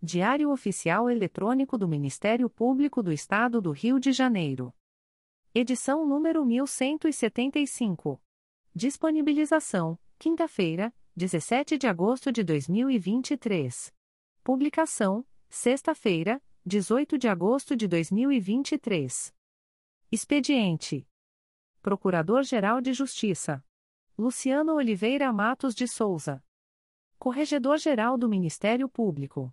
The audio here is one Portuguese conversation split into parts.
Diário Oficial Eletrônico do Ministério Público do Estado do Rio de Janeiro. Edição número 1175. Disponibilização: quinta-feira, 17 de agosto de 2023. Publicação: sexta-feira, 18 de agosto de 2023. Expediente: Procurador-Geral de Justiça Luciano Oliveira Matos de Souza. Corregedor-Geral do Ministério Público.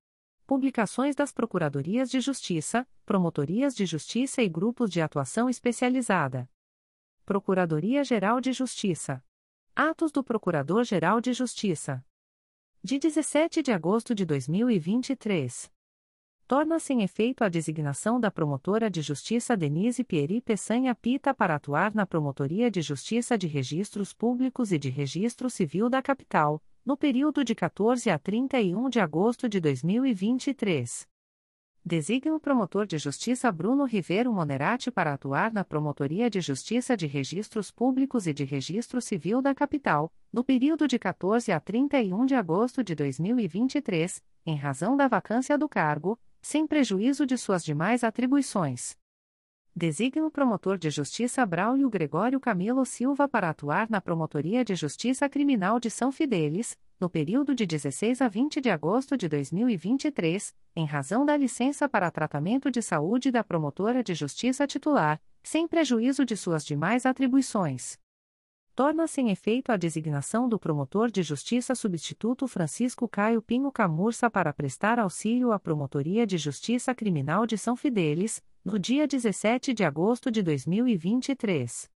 Publicações das Procuradorias de Justiça, Promotorias de Justiça e Grupos de Atuação Especializada. Procuradoria-Geral de Justiça. Atos do Procurador-Geral de Justiça. De 17 de agosto de 2023. Torna-se em efeito a designação da promotora de justiça Denise Pieri Peçanha Pita para atuar na Promotoria de Justiça de Registros Públicos e de Registro Civil da Capital, no período de 14 a 31 de agosto de 2023. Designa o promotor de justiça Bruno Rivero Monerati para atuar na Promotoria de Justiça de Registros Públicos e de Registro Civil da Capital, no período de 14 a 31 de agosto de 2023, em razão da vacância do cargo, sem prejuízo de suas demais atribuições. Designa o promotor de justiça Braulio Gregório Camilo Silva para atuar na Promotoria de Justiça Criminal de São Fidélis, no período de 16 a 20 de agosto de 2023, em razão da licença para tratamento de saúde da promotora de justiça titular, sem prejuízo de suas demais atribuições. Torna-se em efeito a designação do promotor de justiça substituto Francisco Caio Pinho Camurça para prestar auxílio à Promotoria de Justiça Criminal de São Fidélis, no dia 17 de agosto de 2023.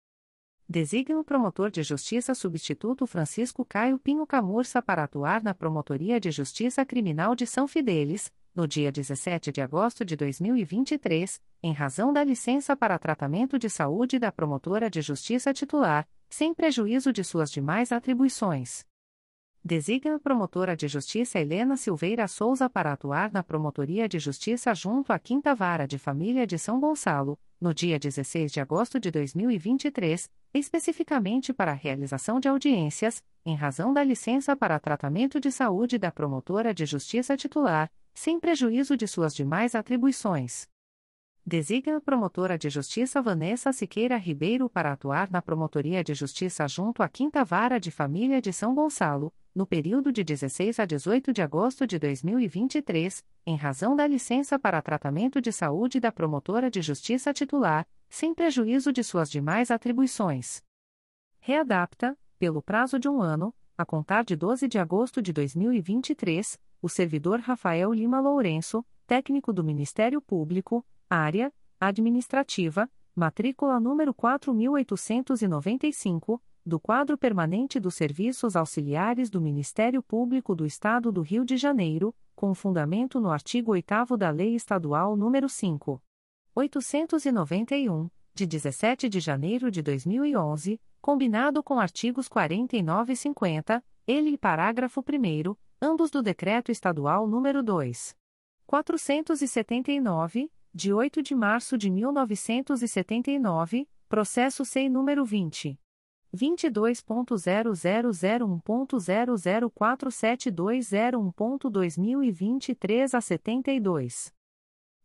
Designa o promotor de justiça substituto Francisco Caio Pinho Camurça para atuar na Promotoria de Justiça Criminal de São Fidélis, no dia 17 de agosto de 2023, em razão da licença para tratamento de saúde da promotora de justiça titular, sem prejuízo de suas demais atribuições. Designa a promotora de justiça Helena Silveira Souza para atuar na Promotoria de Justiça junto à Quinta Vara de Família de São Gonçalo, no dia 16 de agosto de 2023, especificamente para a realização de audiências, em razão da licença para tratamento de saúde da promotora de justiça titular, sem prejuízo de suas demais atribuições. Designa a promotora de justiça Vanessa Siqueira Ribeiro para atuar na Promotoria de Justiça junto à Quinta Vara de Família de São Gonçalo, no período de 16 a 18 de agosto de 2023, em razão da licença para tratamento de saúde da promotora de justiça titular, sem prejuízo de suas demais atribuições. Readapta, pelo prazo de um ano, a contar de 12 de agosto de 2023, o servidor Rafael Lima Lourenço, técnico do Ministério Público, área, Administrativa, matrícula número 4895, do quadro permanente dos serviços auxiliares do Ministério Público do Estado do Rio de Janeiro, com fundamento no artigo 8 da Lei Estadual nº 5. 891, de 17 de janeiro de 2011, combinado com artigos 49 e 50, ele e parágrafo 1 ambos do Decreto Estadual nº 2. 479, de 8 de março de 1979, processo SEI número 20. 22.0001.0047201.2023 a 72.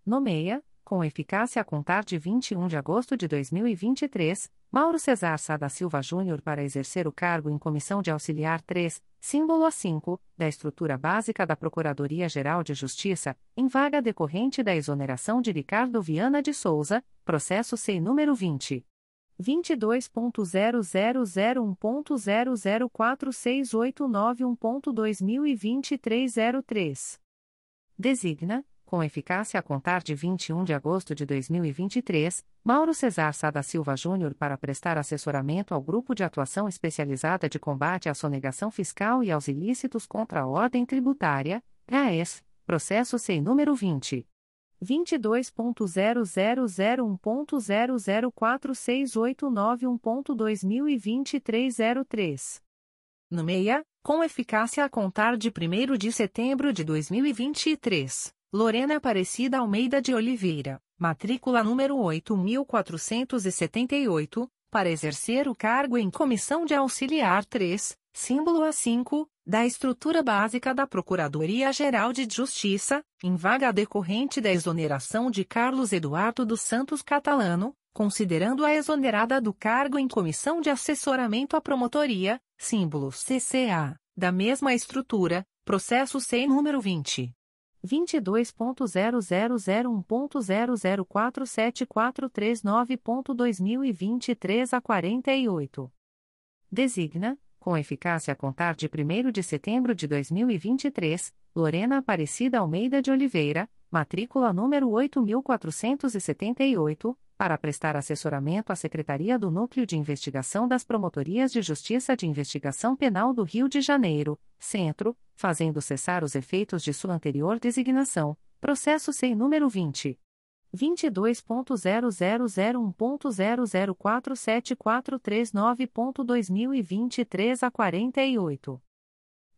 Nomeia, com eficácia a contar de 21 de agosto de 2023, Mauro Cesar Sá da Silva Júnior para exercer o cargo em Comissão de Auxiliar 3, símbolo A5, da estrutura básica da Procuradoria-Geral de Justiça, em vaga decorrente da exoneração de Ricardo Viana de Souza, processo SEI número 20. 22.0001.0046891.2023 03. Designa, com eficácia a contar de 21 de agosto de 2023, Mauro Cesar Sá da Silva Júnior para prestar assessoramento ao Grupo de Atuação Especializada de Combate à Sonegação Fiscal e aos Ilícitos contra a Ordem Tributária, GAES, processo sem número 20. 22.0001.0046891.2023 03. No meia, com eficácia a contar de 1 de setembro de 2023. Lorena Aparecida Almeida de Oliveira, matrícula número 8478, para exercer o cargo em Comissão de Auxiliar 3, símbolo A5, da estrutura básica da Procuradoria-Geral de Justiça, em vaga decorrente da exoneração de Carlos Eduardo dos Santos Catalano, considerando a exonerada do cargo em Comissão de Assessoramento à Promotoria, símbolo CCA, da mesma estrutura, processo sem número 20. 22.0001.0047439.2023 a 48. Designa, com eficácia a contar de 1 de setembro de 2023, Lorena Aparecida Almeida de Oliveira, matrícula número 8478, para prestar assessoramento à Secretaria do Núcleo de Investigação das Promotorias de Justiça de Investigação Penal do Rio de Janeiro, Centro, fazendo cessar os efeitos de sua anterior designação, processo sem número 20. 22.0001.0047439.2023 a 48.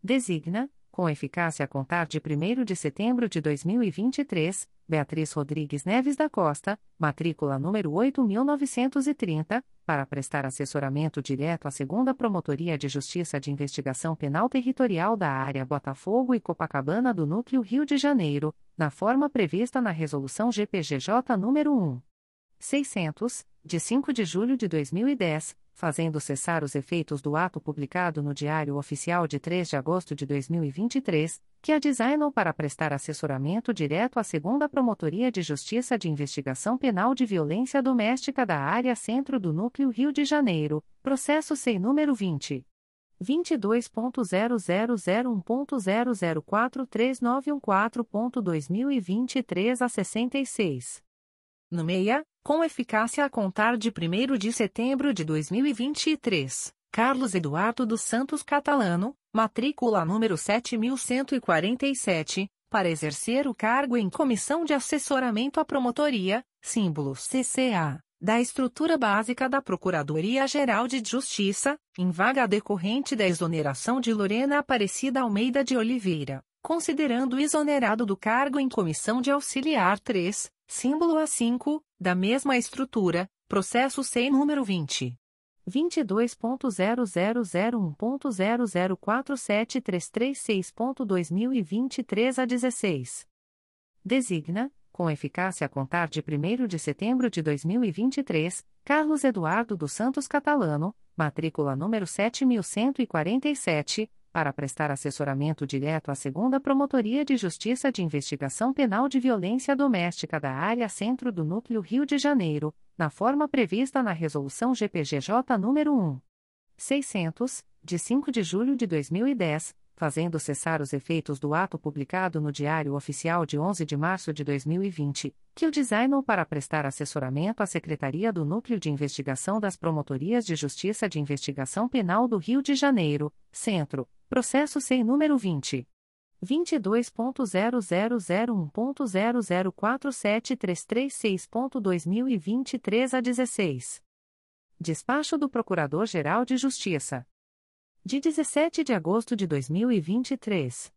Designa, com eficácia a contar de 1 de setembro de 2023, Beatriz Rodrigues Neves da Costa, matrícula número 8930, para prestar assessoramento direto à Segunda Promotoria de Justiça de Investigação Penal Territorial da área Botafogo e Copacabana do Núcleo Rio de Janeiro, na forma prevista na Resolução GPGJ nº 1. 600, de 5 de julho de 2010, fazendo cessar os efeitos do ato publicado no Diário Oficial de 3 de agosto de 2023, que a designou para prestar assessoramento direto à Segunda Promotoria de Justiça de Investigação Penal de Violência Doméstica da Área Centro do Núcleo Rio de Janeiro, processo sem número 20. 22.0001.0043914.2023 a 66. No meia, com eficácia a contar de 1 de setembro de 2023, Carlos Eduardo dos Santos Catalano, matrícula número 7147, para exercer o cargo em Comissão de Assessoramento à Promotoria, símbolo CCA, da estrutura básica da Procuradoria-Geral de Justiça, em vaga decorrente da exoneração de Lorena Aparecida Almeida de Oliveira, considerando exonerado do cargo em Comissão de Auxiliar 3, símbolo A5, da mesma estrutura, processo sem número 20. 22.0001.0047336.2023 a 16. Designa, com eficácia a contar de 1 de setembro de 2023, Carlos Eduardo dos Santos Catalano, matrícula número 7147, para prestar assessoramento direto à Segunda Promotoria de Justiça de Investigação Penal de Violência Doméstica da Área Centro do Núcleo Rio de Janeiro, na forma prevista na Resolução GPGJ nº 1. 600, de 5 de julho de 2010, fazendo cessar os efeitos do ato publicado no Diário Oficial de 11 de março de 2020, que o designou para prestar assessoramento à Secretaria do Núcleo de Investigação das Promotorias de Justiça de Investigação Penal do Rio de Janeiro, Centro, processo sem número 20. 22.0001.0047336.2023 a 16. Despacho do Procurador-Geral de Justiça de 17 de agosto de 2023.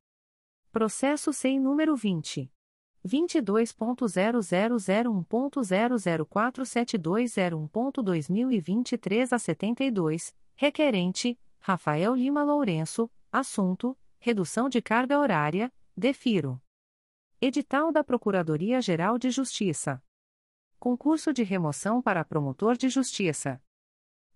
Processo sem número 20. 22.0001.0047201.2023 a 72, requerente, Rafael Lima Lourenço, assunto, redução de carga horária, defiro. Edital da Procuradoria-Geral de Justiça. Concurso de remoção para promotor de justiça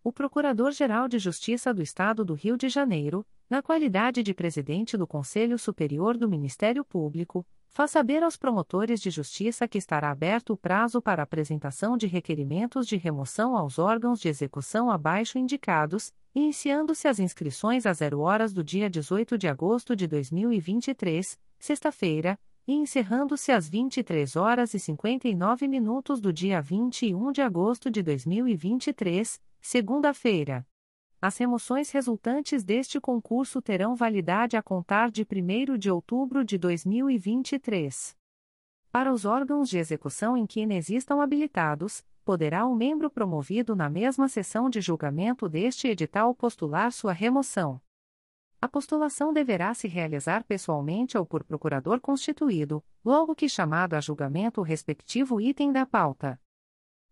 o Procurador-Geral de Justiça do Estado do Rio de Janeiro, na qualidade de presidente do Conselho Superior do Ministério Público, faz saber aos promotores de justiça que estará aberto o prazo para apresentação de requerimentos de remoção aos órgãos de execução abaixo indicados, iniciando-se as inscrições às 0 horas do dia 18 de agosto de 2023, sexta-feira, e encerrando-se às 23 horas e 59 minutos do dia 21 de agosto de 2023, segunda-feira. As remoções resultantes deste concurso terão validade a contar de 1 de outubro de 2023. Para os órgãos de execução em que inexistam habilitados, poderá o um membro promovido na mesma sessão de julgamento deste edital postular sua remoção. A postulação deverá se realizar pessoalmente ou por procurador constituído, logo que chamado a julgamento o respectivo item da pauta.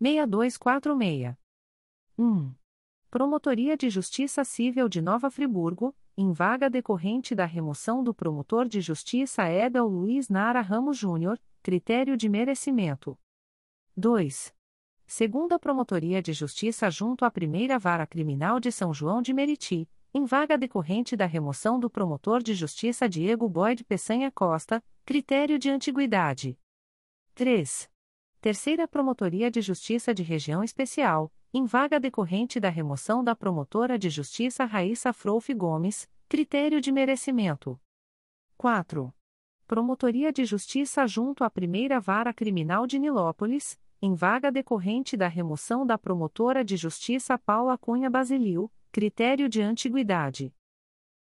6246. 1. Promotoria de Justiça Civil de Nova Friburgo, em vaga decorrente da remoção do promotor de justiça Edel Luiz Nara Ramos Júnior, critério de merecimento. 2. Segunda Promotoria de Justiça junto à Primeira Vara Criminal de São João de Meriti, em vaga decorrente da remoção do promotor de justiça Diego Boyd Peçanha Costa, critério de antiguidade. 3. Terceira Promotoria de Justiça de Região Especial, em vaga decorrente da remoção da promotora de justiça Raíssa Frouf Gomes, critério de merecimento. 4. Promotoria de Justiça junto à Primeira Vara Criminal de Nilópolis, em vaga decorrente da remoção da promotora de justiça Paula Cunha Basilio, critério de antiguidade.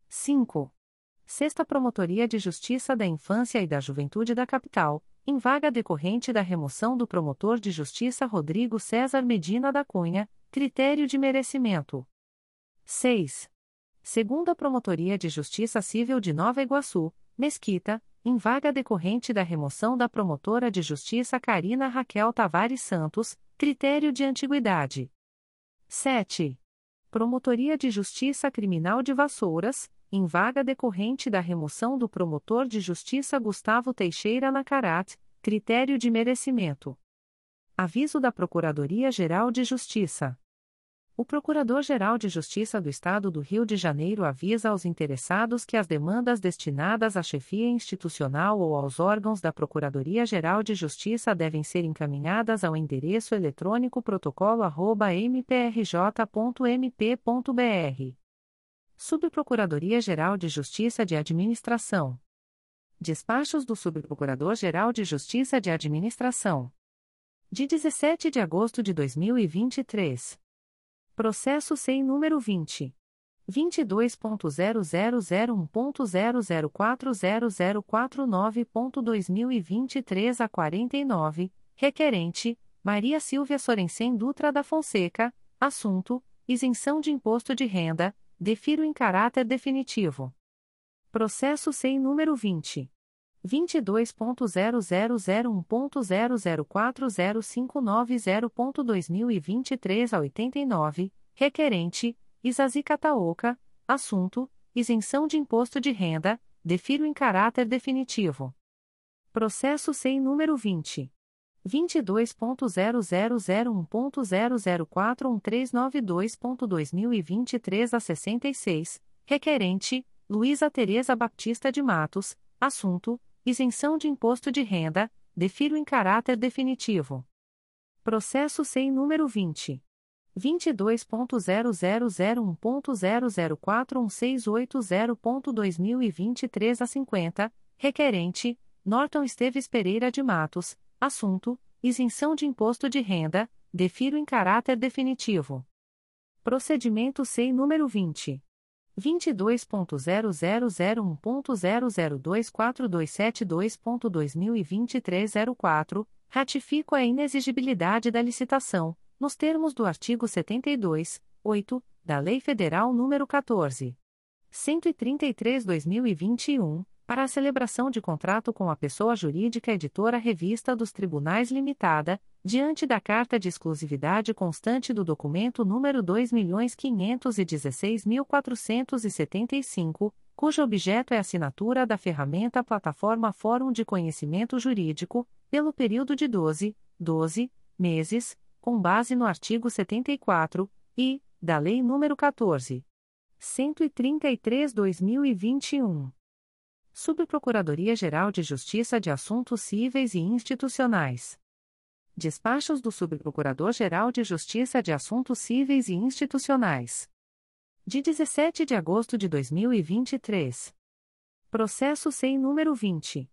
5. Sexta Promotoria de Justiça da Infância e da Juventude da Capital, em vaga decorrente da remoção do promotor de justiça Rodrigo César Medina da Cunha, critério de merecimento. 6. Segunda Promotoria de Justiça Civil de Nova Iguaçu, Mesquita, em vaga decorrente da remoção da promotora de justiça Karina Raquel Tavares Santos, critério de antiguidade. 7. Promotoria de Justiça Criminal de Vassouras, em vaga decorrente da remoção do promotor de justiça Gustavo Teixeira Nacarat, critério de merecimento. Aviso da Procuradoria-Geral de Justiça. O Procurador-Geral de Justiça do Estado do Rio de Janeiro avisa aos interessados que as demandas destinadas à chefia institucional ou aos órgãos da Procuradoria-Geral de Justiça devem ser encaminhadas ao endereço eletrônico protocolo@mprj.mp.br Subprocuradoria-Geral de Justiça de Administração. Despachos do Subprocurador-Geral de Justiça de Administração. De 17 de agosto de 2023. Processo sem número 20. 22.0001.0040049.2023 a 49, requerente, Maria Silvia Sorensen Dutra da Fonseca, assunto, isenção de imposto de renda, Defiro em caráter definitivo. Processo sem número 20. 22.0001.0040590.2023 a 89, requerente, Isazi Cataoca, assunto, isenção de imposto de renda, defiro em caráter definitivo. Processo sem número 20. 22.0001.0041392.2023 a 66, requerente, Luísa Tereza Baptista de Matos, assunto, isenção de imposto de renda, defiro em caráter definitivo. Processo sem número 20. 22.0001.0041680.2023 a 50, requerente, Norton Esteves Pereira de Matos, assunto, isenção de imposto de renda, defiro em caráter definitivo. Procedimento SEI número 20. 22.0001.0024272.2023 04, ratifico a inexigibilidade da licitação nos termos do artigo 72, 8, da Lei Federal nº 14. 133/2021, para a celebração de contrato com a pessoa jurídica editora Revista dos Tribunais Limitada, diante da carta de exclusividade constante do documento número 2.516.475, cujo objeto é assinatura da ferramenta Plataforma Fórum de Conhecimento Jurídico, pelo período de 12, 12 meses com base no artigo 74 e da Lei nº 14. 133/2021. Subprocuradoria-Geral de Justiça de Assuntos Cíveis e Institucionais. Despachos do Subprocurador-Geral de Justiça de Assuntos Cíveis e Institucionais. De 17 de agosto de 2023. Processo sem número 20.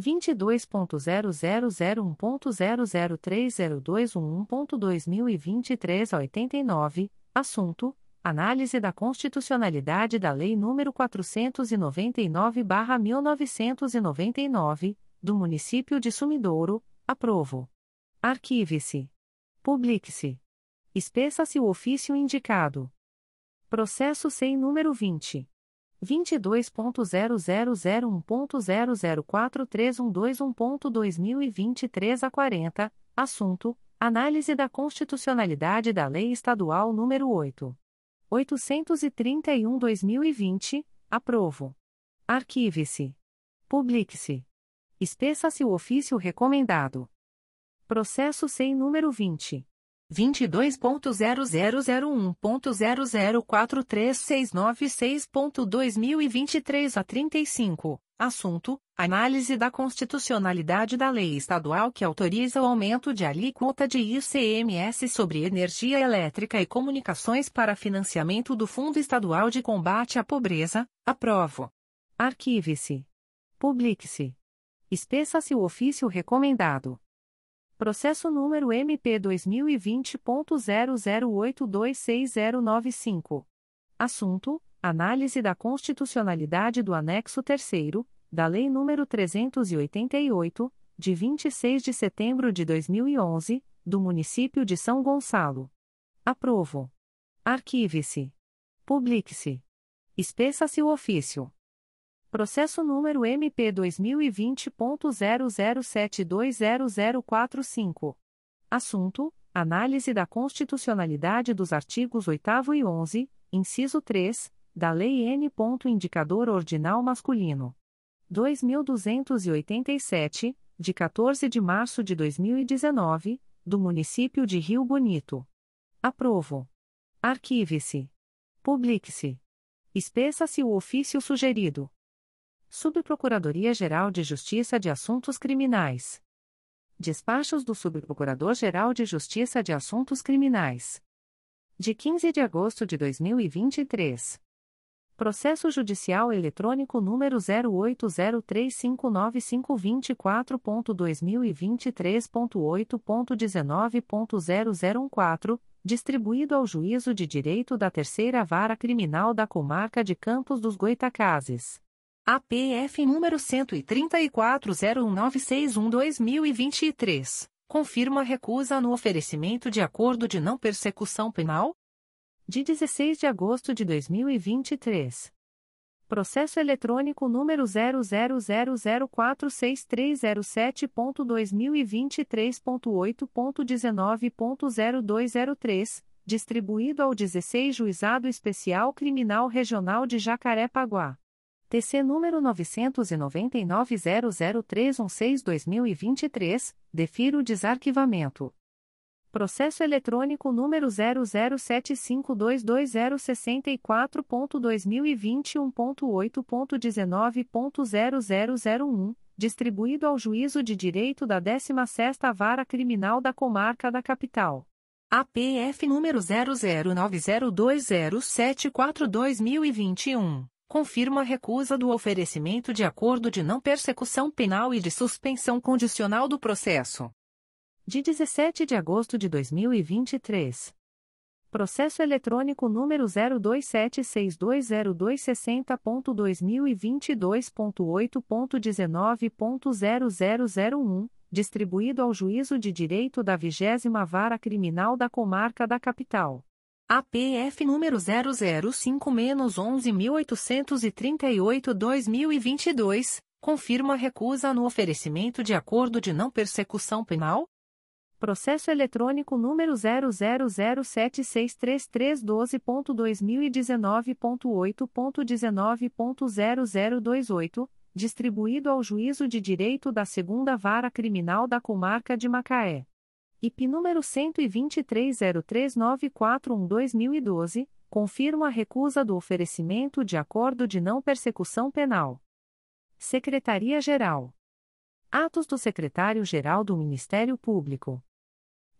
22.0001.0030211.2023 a 89, assunto: Análise da constitucionalidade da Lei nº 499-1999, do Município de Sumidouro, aprovo. Arquive-se. Publique-se. Espeça-se o ofício indicado. Processo sem número 20. 22.0001.0043121.2023 a 40, assunto: Análise da constitucionalidade da Lei Estadual nº 8. 831-2020, aprovo. Arquive-se. Publique-se. Espeça-se o ofício recomendado. Processo sem número 20. 22.0001.0043696.2023 a 35, assunto: Análise da constitucionalidade da lei estadual que autoriza o aumento de alíquota de ICMS sobre energia elétrica e comunicações para financiamento do Fundo Estadual de Combate à Pobreza, aprovo. Arquive-se. Publique-se. Espeça-se o ofício recomendado. Processo número MP 2020.00826095. Assunto: Análise da constitucionalidade do anexo 3 da Lei nº 388, de 26 de setembro de 2011, do município de São Gonçalo. Aprovo. Arquive-se. Publique-se. Espeça-se o ofício. Processo número MP 2020.00720045. Assunto: Análise da constitucionalidade dos artigos 8 e 11, inciso 3, da Lei N. Indicador Ordinal Masculino. 2287, de 14 de março de 2019, do município de Rio Bonito. Aprovo. Arquive-se. Publique-se. Espeça-se o ofício sugerido. Subprocuradoria-Geral de Justiça de Assuntos Criminais. Despachos do Subprocurador-Geral de Justiça de Assuntos Criminais. De 15 de agosto de 2023. Processo Judicial Eletrônico número 080359524.2023.8.19.0014, distribuído ao Juízo de Direito da Terceira Vara Criminal da Comarca de Campos dos Goitacazes. APF número 13401961-2023, confirma recusa no oferecimento de acordo de não persecução penal? De 16 de agosto de 2023. Processo eletrônico número 000046307.2023.8.19.0203, distribuído ao 16 Juizado Especial Criminal Regional de Jacarepaguá. TC número 999.00316-2023, defiro o desarquivamento. Processo eletrônico número 007522064.2021.8.19.0001, distribuído ao Juízo de Direito da 16ª Vara Criminal da Comarca da Capital. APF número 00902074-2021, confirma a recusa do oferecimento de acordo de não persecução penal e de suspensão condicional do processo. De 17 de agosto de 2023. Processo eletrônico número 027620260.2022.8.19.0001, distribuído ao Juízo de Direito da 20 Vara Criminal da Comarca da Capital. APF número 005-11838-2022, confirma recusa no oferecimento de acordo de não persecução penal? Processo eletrônico número 000763312.2019.8.19.0028, distribuído ao Juízo de Direito da Segunda Vara Criminal da Comarca de Macaé. IP número 12303941-2012, confirma a recusa do oferecimento de acordo de não persecução penal. Secretaria-Geral. Atos do Secretário-Geral do Ministério Público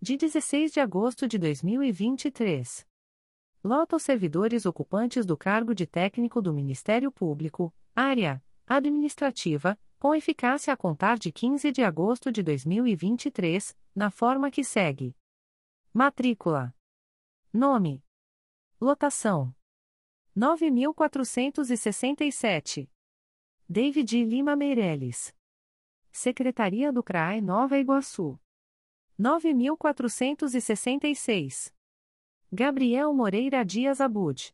de 16 de agosto de 2023. Lota os servidores ocupantes do cargo de técnico do Ministério Público, área administrativa, com eficácia a contar de 15 de agosto de 2023, na forma que segue: Matrícula, Nome, Lotação: 9467. David Lima Meirelles. Secretaria do CRAE Nova Iguaçu. 9466. Gabriel Moreira Dias Abud.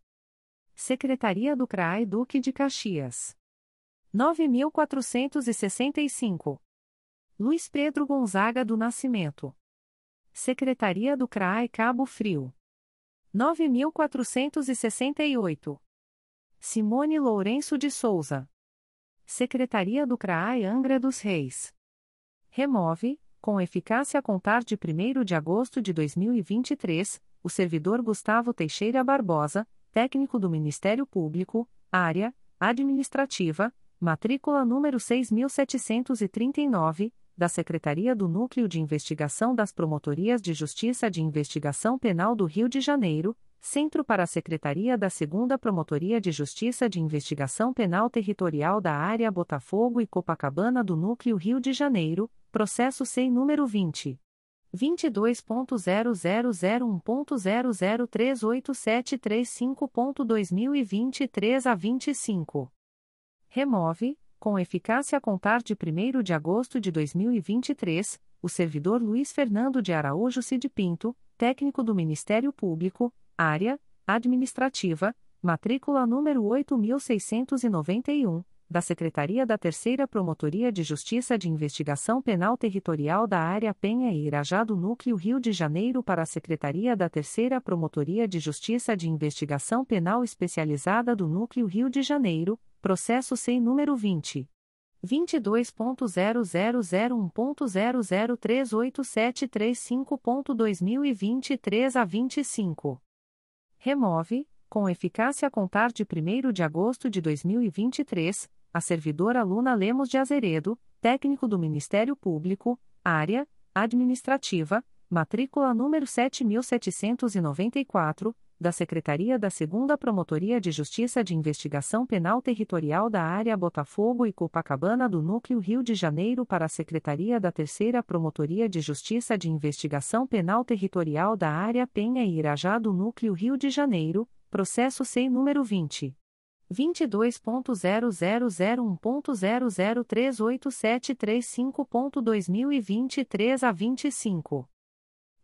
Secretaria do CRAI Duque de Caxias. 9465. Luiz Pedro Gonzaga do Nascimento. Secretaria do CRAI Cabo Frio. 9468. Simone Lourenço de Souza. Secretaria do CRAI Angra dos Reis. Remove, com eficácia a contar de 1 de agosto de 2023, o servidor Gustavo Teixeira Barbosa, técnico do Ministério Público, área administrativa, matrícula número 6739, da Secretaria do Núcleo de Investigação das Promotorias de Justiça de Investigação Penal do Rio de Janeiro, Centro para a Secretaria da 2 Promotoria de Justiça de Investigação Penal Territorial da Área Botafogo e Copacabana do Núcleo Rio de Janeiro, processo SEI número 20. 22.0001.0038735.2023 a 25. Remove, com eficácia a contar de 1 de agosto de 2023, o servidor Luiz Fernando de Araújo Cid Pinto, técnico do Ministério Público, área administrativa, matrícula número 8691 da Secretaria da Terceira Promotoria de Justiça de Investigação Penal Territorial da Área Penha e Irajá do Núcleo Rio de Janeiro para a Secretaria da Terceira Promotoria de Justiça de Investigação Penal Especializada do Núcleo Rio de Janeiro, processo sem número 20. 22.0001.0038735.2023 a 25. Remove, com eficácia a contar de 1 de agosto de 2023, a servidora Luna Lemos de Azeredo, técnico do Ministério Público, área administrativa, matrícula número 7794, da Secretaria da 2 Promotoria de Justiça de Investigação Penal Territorial da Área Botafogo e Copacabana do Núcleo Rio de Janeiro para a Secretaria da 3 Promotoria de Justiça de Investigação Penal Territorial da Área Penha e Irajá do Núcleo Rio de Janeiro, processo SEI número 20. 22.0001.0038735.2023 a 25.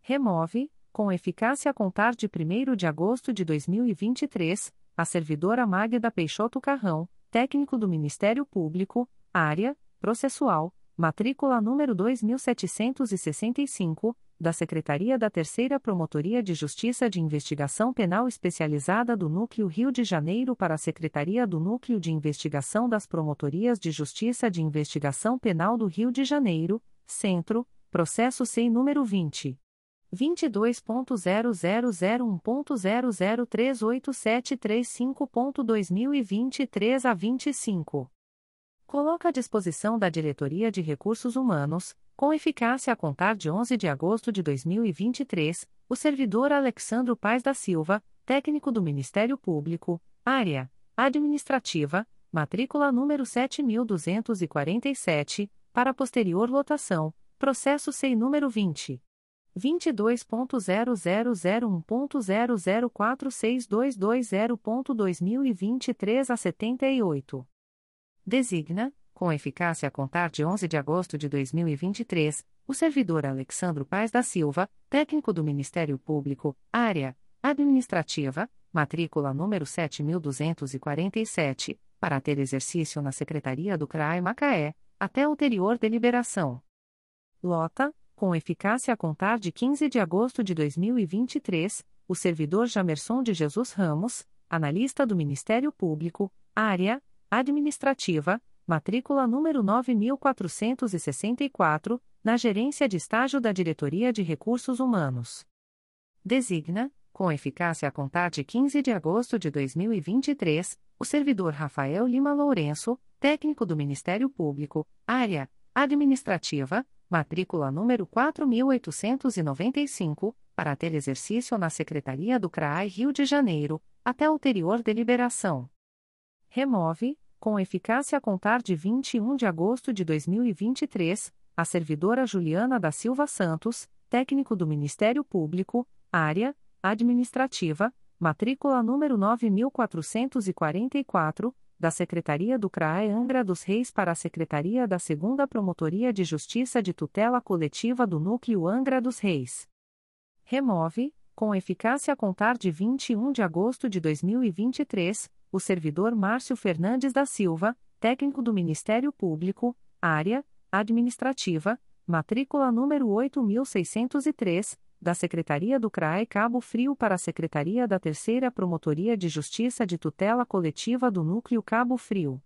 Remove, com eficácia a contar de 1 de agosto de 2023, a servidora Magda Peixoto Carrão, técnico do Ministério Público, área processual, matrícula número 2765, da Secretaria da Terceira Promotoria de Justiça de Investigação Penal Especializada do Núcleo Rio de Janeiro para a Secretaria do Núcleo de Investigação das Promotorias de Justiça de Investigação Penal do Rio de Janeiro, Centro, processo sem número 20. 22.0001.0038735.2023 a 25. Coloca à disposição da Diretoria de Recursos Humanos, com eficácia a contar de 11 de agosto de 2023, o servidor Alexandro Paes da Silva, técnico do Ministério Público, área administrativa, matrícula número 7247, para posterior lotação, processo SEI número 20. 22.0001.0046220.2023 a 78. Designa, com eficácia a contar de 11 de agosto de 2023, o servidor Alexandro Paes da Silva, técnico do Ministério Público, área administrativa, matrícula número 7247, para ter exercício na Secretaria do CRAE Macaé, até ulterior deliberação. Lota, com eficácia a contar de 15 de agosto de 2023, o servidor Jamerson de Jesus Ramos, analista do Ministério Público, área administrativa, matrícula número 9464, na Gerência de Estágio da Diretoria de Recursos Humanos. Designa, com eficácia a contar de 15 de agosto de 2023, o servidor Rafael Lima Lourenço, técnico do Ministério Público, área administrativa, matrícula número 4895, para ter exercício na Secretaria do CRAI Rio de Janeiro, até ulterior deliberação. Remove, com eficácia a contar de 21 de agosto de 2023, a servidora Juliana da Silva Santos, técnico do Ministério Público, área administrativa, matrícula número 9444, da Secretaria do CRAE Angra dos Reis para a Secretaria da Segunda Promotoria de Justiça de Tutela Coletiva do Núcleo Angra dos Reis. Remove, com eficácia a contar de 21 de agosto de 2023, o servidor Márcio Fernandes da Silva, técnico do Ministério Público, área administrativa, matrícula número 8603, da Secretaria do CRAE Cabo Frio para a Secretaria da Terceira Promotoria de Justiça de Tutela Coletiva do Núcleo Cabo Frio.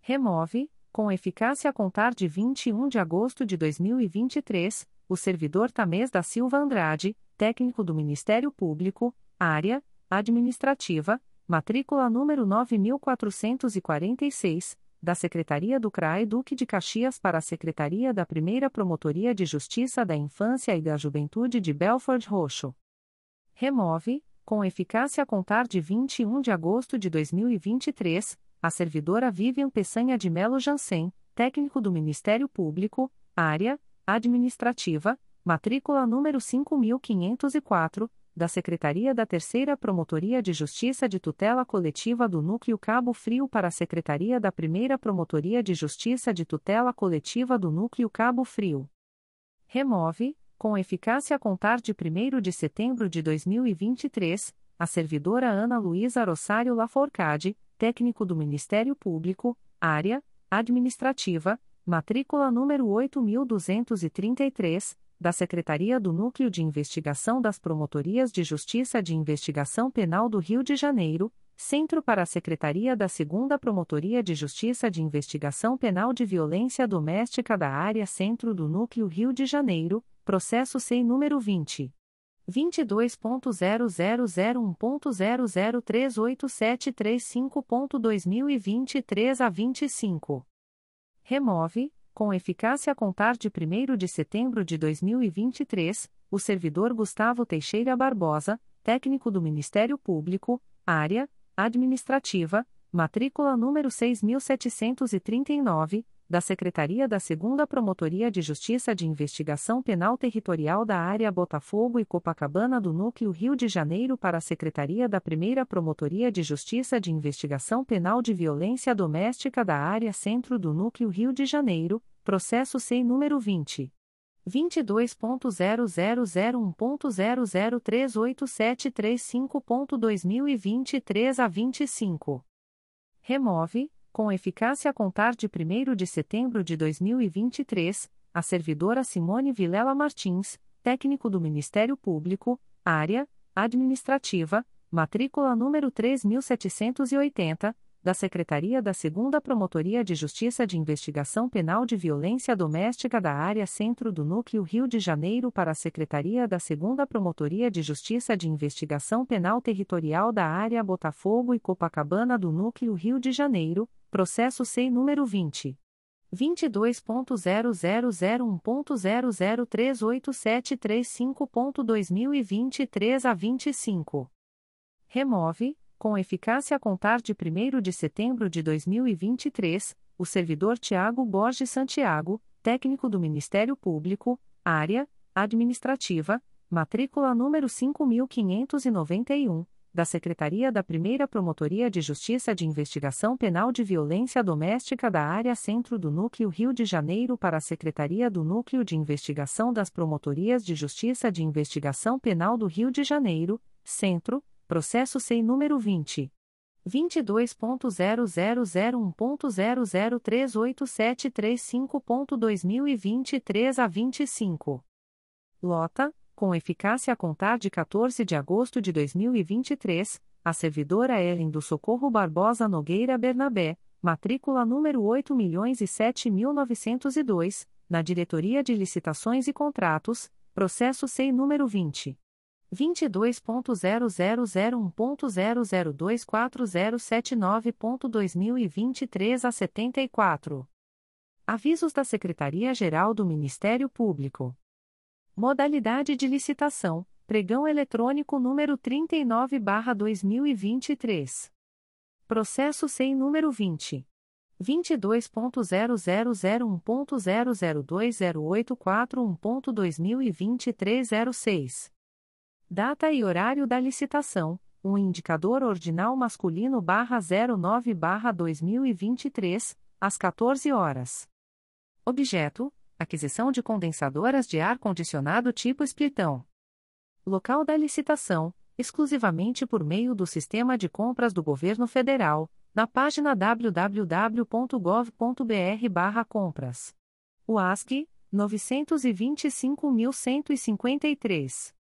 Remove, com eficácia a contar de 21 de agosto de 2023, o servidor Tamês da Silva Andrade, técnico do Ministério Público, área administrativa, matrícula número 9446, da Secretaria do CRAE Duque de Caxias para a Secretaria da Primeira Promotoria de Justiça da Infância e da Juventude de Belford Roxo. Remove, com eficácia a contar de 21 de agosto de 2023, a servidora Vivian Peçanha de Melo Jansen, técnico do Ministério Público, área administrativa, matrícula número 5504, da Secretaria da Terceira Promotoria de Justiça de Tutela Coletiva do Núcleo Cabo Frio para a Secretaria da Primeira Promotoria de Justiça de Tutela Coletiva do Núcleo Cabo Frio. Remove, com eficácia a contar de 1 de setembro de 2023, a servidora Ana Luísa Rossário Laforcade, técnico do Ministério Público, área administrativa, matrícula número 8233 da Secretaria do Núcleo de Investigação das Promotorias de Justiça de Investigação Penal do Rio de Janeiro, Centro para a Secretaria da Segunda Promotoria de Justiça de Investigação Penal de Violência Doméstica da Área Centro do Núcleo Rio de Janeiro, processo SEI número 20. 22.0001.0038735.2023 a 25. Remove, com eficácia a contar de 1 de setembro de 2023, o servidor Gustavo Teixeira Barbosa, técnico do Ministério Público, área administrativa, matrícula número 6739, da Secretaria da Segunda Promotoria de Justiça de Investigação Penal Territorial da Área Botafogo e Copacabana do Núcleo Rio de Janeiro para a Secretaria da Primeira Promotoria de Justiça de Investigação Penal de Violência Doméstica da Área Centro do Núcleo Rio de Janeiro, processo SEI número 20. 22.0001.0038735.2023 a 25. Remove, com eficácia a contar de 1 de setembro de 2023, a servidora Simone Vilela Martins, técnico do Ministério Público, área administrativa, matrícula número 3780 da Secretaria da 2 Promotoria de Justiça de Investigação Penal de Violência Doméstica da Área Centro do Núcleo Rio de Janeiro para a Secretaria da 2 Promotoria de Justiça de Investigação Penal Territorial da Área Botafogo e Copacabana do Núcleo Rio de Janeiro, processo SEI número 20. 22.0001.0038735.2023 a 25. Remove com eficácia a contar de 1 de setembro de 2023, o servidor Tiago Borges Santiago, técnico do Ministério Público, área administrativa, matrícula número 5591, da Secretaria da Primeira Promotoria de Justiça de Investigação Penal de Violência Doméstica da área Centro do Núcleo Rio de Janeiro para a Secretaria do Núcleo de Investigação das Promotorias de Justiça de Investigação Penal do Rio de Janeiro, Centro, Processo SEI número 20. 22.0001.0038735.2023 a 25. Lota, com eficácia a contar de 14 de agosto de 2023, a servidora Ellen do Socorro Barbosa Nogueira Bernabé, matrícula número 8.007.902, na Diretoria de Licitações e Contratos, processo SEI número 20. 22.0001.0024079.2023 a 74. Avisos da Secretaria-Geral do Ministério Público. Modalidade de licitação: Pregão eletrônico número 39/2023. Processo SEI número 20 22.0001.0020841.2023 06. Data e horário da licitação: um indicador ordinal masculino barra 09 barra 2023, às 14 horas. Objeto: aquisição de condensadoras de ar-condicionado tipo splitão. Local da licitação: exclusivamente por meio do sistema de compras do Governo Federal, na página www.gov.br/compras. O ASC 925.153.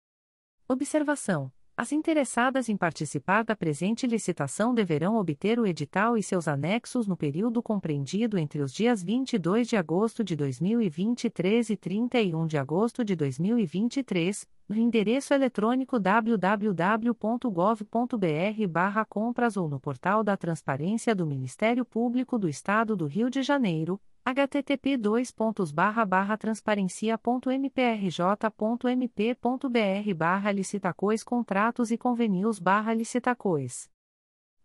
Observação: As interessadas em participar da presente licitação deverão obter o edital e seus anexos no período compreendido entre os dias 22 de agosto de 2023 e 31 de agosto de 2023, no endereço eletrônico www.gov.br/compras ou no portal da Transparência do Ministério Público do Estado do Rio de Janeiro http transparencia.mprj.mp.br barra licitacois contratos e convenios barra licitacois.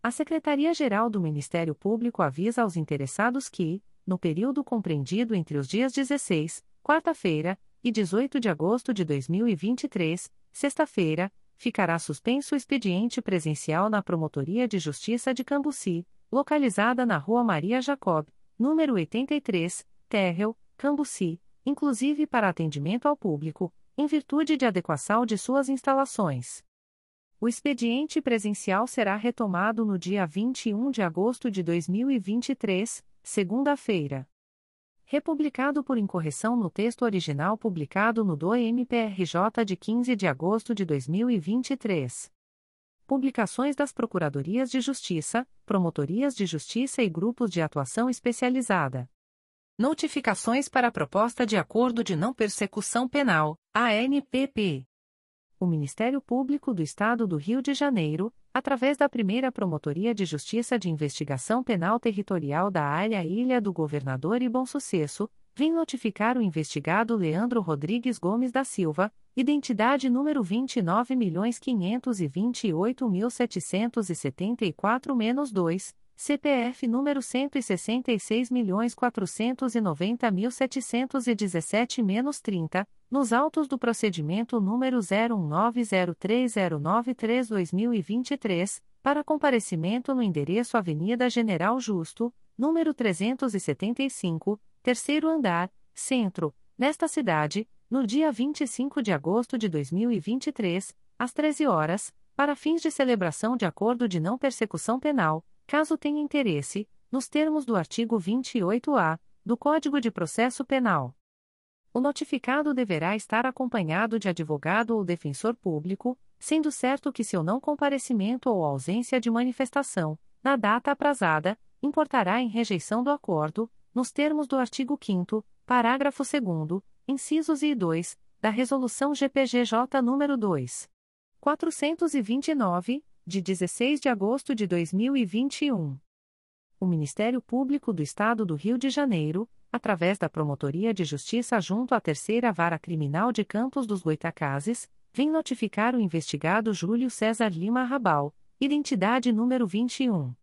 A Secretaria-Geral do Ministério Público avisa aos interessados que, no período compreendido entre os dias 16, quarta-feira, e 18 de agosto de 2023, sexta-feira, ficará suspenso o expediente presencial na Promotoria de Justiça de Cambuci, localizada na Rua Maria Jacob, número 83, Terrell, Cambuci, inclusive para atendimento ao público, em virtude de adequação de suas instalações. O expediente presencial será retomado no dia 21 de agosto de 2023, segunda-feira. Republicado por incorreção no texto original publicado no DOE-MPRJ de 15 de agosto de 2023. Publicações das Procuradorias de Justiça, Promotorias de Justiça e Grupos de Atuação Especializada. Notificações para a Proposta de Acordo de Não Persecução Penal, ANPP. O Ministério Público do Estado do Rio de Janeiro, através da primeira Promotoria de Justiça de Investigação Penal Territorial da Área Ilha do Governador e Bom Sucesso, vem notificar o investigado Leandro Rodrigues Gomes da Silva, identidade número 29.528.774-2, CPF número 166.490.717-30, nos autos do procedimento número 01903093-2023, para comparecimento no endereço Avenida General Justo, número 375, terceiro andar, centro, nesta cidade, no dia 25 de agosto de 2023, às 13 horas, para fins de celebração de acordo de não persecução penal, caso tenha interesse, nos termos do artigo 28-A do Código de Processo Penal. O notificado deverá estar acompanhado de advogado ou defensor público, sendo certo que seu não comparecimento ou ausência de manifestação, na data aprazada, importará em rejeição do acordo, nos termos do artigo 5 parágrafo 2 incisos e 2, da Resolução GPGJ nº 2. 429, de 16 de agosto de 2021. O Ministério Público do Estado do Rio de Janeiro, através da Promotoria de Justiça junto à Terceira Vara Criminal de Campos dos Goitacazes, vem notificar o investigado Júlio César Lima Rabal, identidade número 21.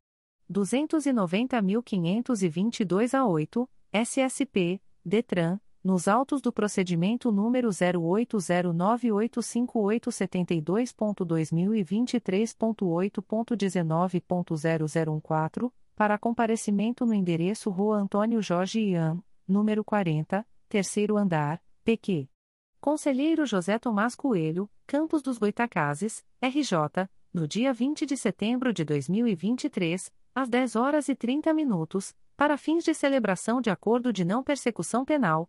290.522 a 8, SSP, DETRAN, nos autos do procedimento número 080985872.2023.8.19.0014, para comparecimento no endereço Rua Antônio Jorge Ian, número 40, terceiro andar, PQ. Conselheiro José Tomás Coelho, Campos dos Goitacazes, RJ, no dia 20 de setembro de 2023, às 10 horas e 30 minutos, para fins de celebração de acordo de não persecução penal,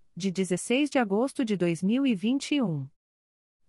de 16 de agosto de 2021.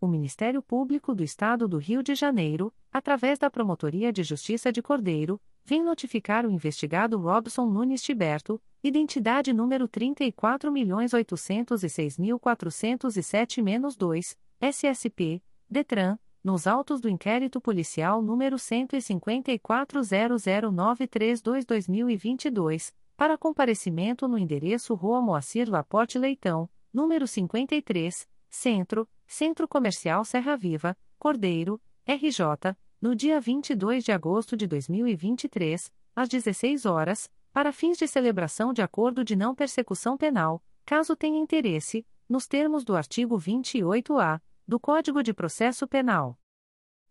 O Ministério Público do Estado do Rio de Janeiro, através da Promotoria de Justiça de Cordeiro, vem notificar o investigado Robson Nunes Tiberto, identidade número 34.806.407-2, SSP, DETRAN, nos autos do inquérito policial número 15400932-2022, para comparecimento no endereço Rua Moacir Laporte Leitão, número 53, Centro, Centro Comercial Serra Viva, Cordeiro, RJ, no dia 22 de agosto de 2023, às 16 horas, para fins de celebração de acordo de não persecução penal, caso tenha interesse, nos termos do artigo 28-A do Código de Processo Penal.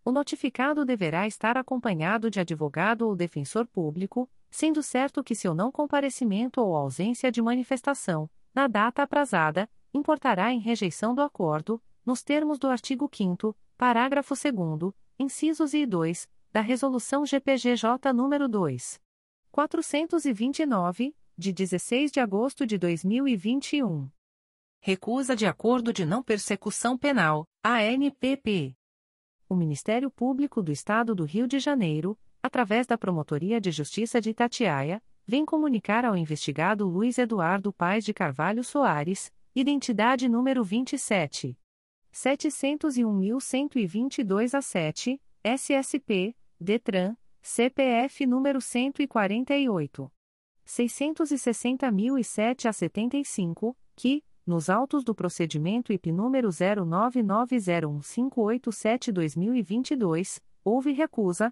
O notificado deverá estar acompanhado de advogado ou defensor público, sendo certo que seu não comparecimento ou ausência de manifestação, na data aprazada, importará em rejeição do acordo, nos termos do artigo 5 parágrafo 2 incisos e 2, da Resolução GPGJ nº 2. 429, de 16 de agosto de 2021. Recusa de Acordo de Não Persecução Penal, ANPP. O Ministério Público do Estado do Rio de Janeiro, através da Promotoria de Justiça de Itatiaia, vem comunicar ao investigado Luiz Eduardo Paes de Carvalho Soares, identidade número 27. 701.122 a 7, SSP, DETRAN, CPF número 148. 660.007 a 75, que, nos autos do procedimento IP número 09901587-2022, houve recusa,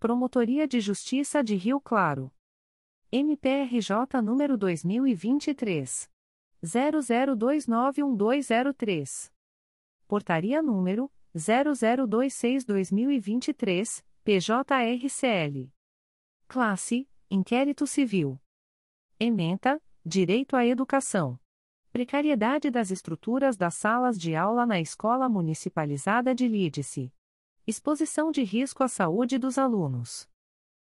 Promotoria de Justiça de Rio Claro. MPRJ número 2023 00291203. Portaria número 0026/2023, PJRCL. Classe: Inquérito Civil. Ementa: Direito à Educação. Precariedade das estruturas das salas de aula na Escola Municipalizada de Lídice. Exposição de risco à saúde dos alunos.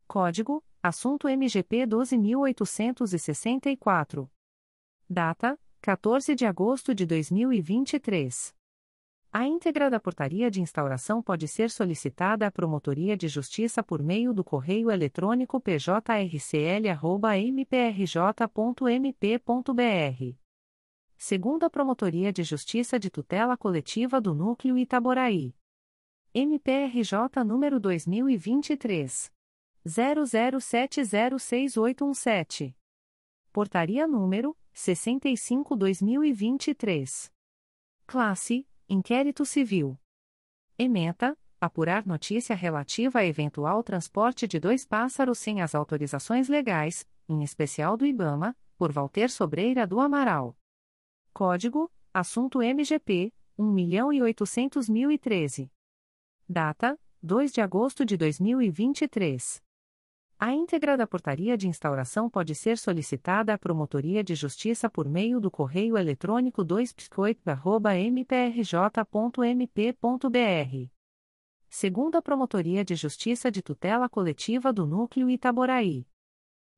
Código: Assunto MGP 12864. Data: 14 de agosto de 2023. A íntegra da portaria de instauração pode ser solicitada à Promotoria de Justiça por meio do correio eletrônico pjrcl.mprj.mp.br Segunda Promotoria de Justiça de Tutela Coletiva do Núcleo Itaboraí. MPRJ número 2023 00706817. Portaria número 65/2023. Classe: Inquérito Civil. Ementa: apurar notícia relativa a eventual transporte de dois pássaros sem as autorizações legais, em especial do IBAMA, por Walter Sobreira do Amaral. Código: Assunto MGP 1.800.013. Data: 2 de agosto de 2023. A íntegra da portaria de instauração pode ser solicitada à Promotoria de Justiça por meio do correio eletrônico 2piscoit.mprj.mp.br. Segunda Promotoria de Justiça de Tutela Coletiva do Núcleo Itaboraí.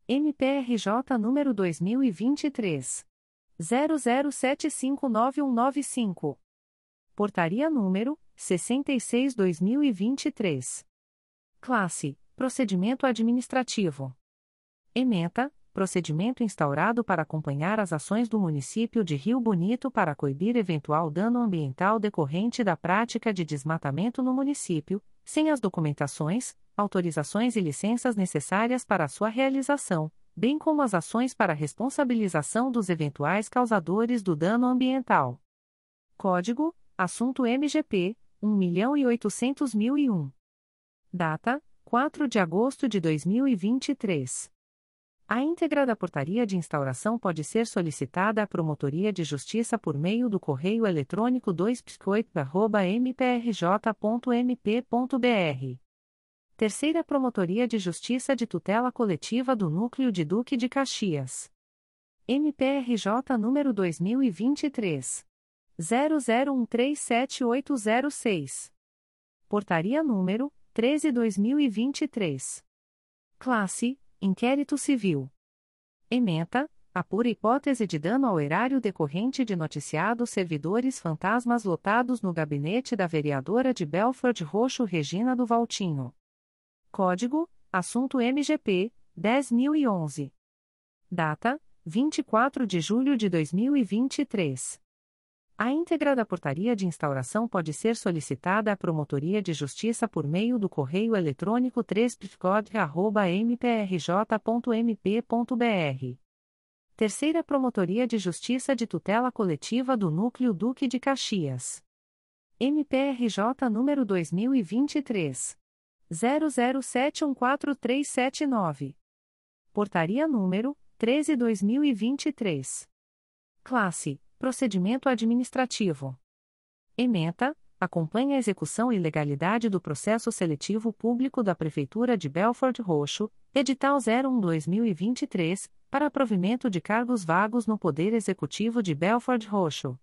MPRJ número 2023 00759195. Portaria número 66/2023. Classe: Procedimento administrativo. Ementa: Procedimento instaurado para acompanhar as ações do município de Rio Bonito para coibir eventual dano ambiental decorrente da prática de desmatamento no município, sem as documentações, autorizações e licenças necessárias para sua realização, bem como as ações para responsabilização dos eventuais causadores do dano ambiental. Código: Assunto MGP 1.800.001. Data: 4 de agosto de 2023. A íntegra da portaria de instauração pode ser solicitada à Promotoria de Justiça por meio do correio eletrônico 2piscoit.mprj.mp.br Terceira Promotoria de Justiça de Tutela Coletiva do Núcleo de Duque de Caxias. MPRJ número 2023 00137806. Portaria número 13/2023. Classe: Inquérito Civil. Ementa: a pura hipótese de dano ao erário decorrente de noticiados servidores fantasmas lotados no gabinete da vereadora de Belford Roxo Regina do Valtinho. Código: Assunto MGP 10011. Data: 24 de julho de 2023. A íntegra da portaria de instauração pode ser solicitada à Promotoria de Justiça por meio do correio eletrônico 3 mprj.mp.br. Terceira Promotoria de Justiça de Tutela Coletiva do Núcleo Duque de Caxias. MPRJ número 2023 00714379. Portaria número 13/2023. Classe: Procedimento administrativo. Ementa: acompanha a execução e legalidade do processo seletivo público da Prefeitura de Belford Roxo, edital 01/2023, para provimento de cargos vagos no Poder Executivo de Belford Roxo.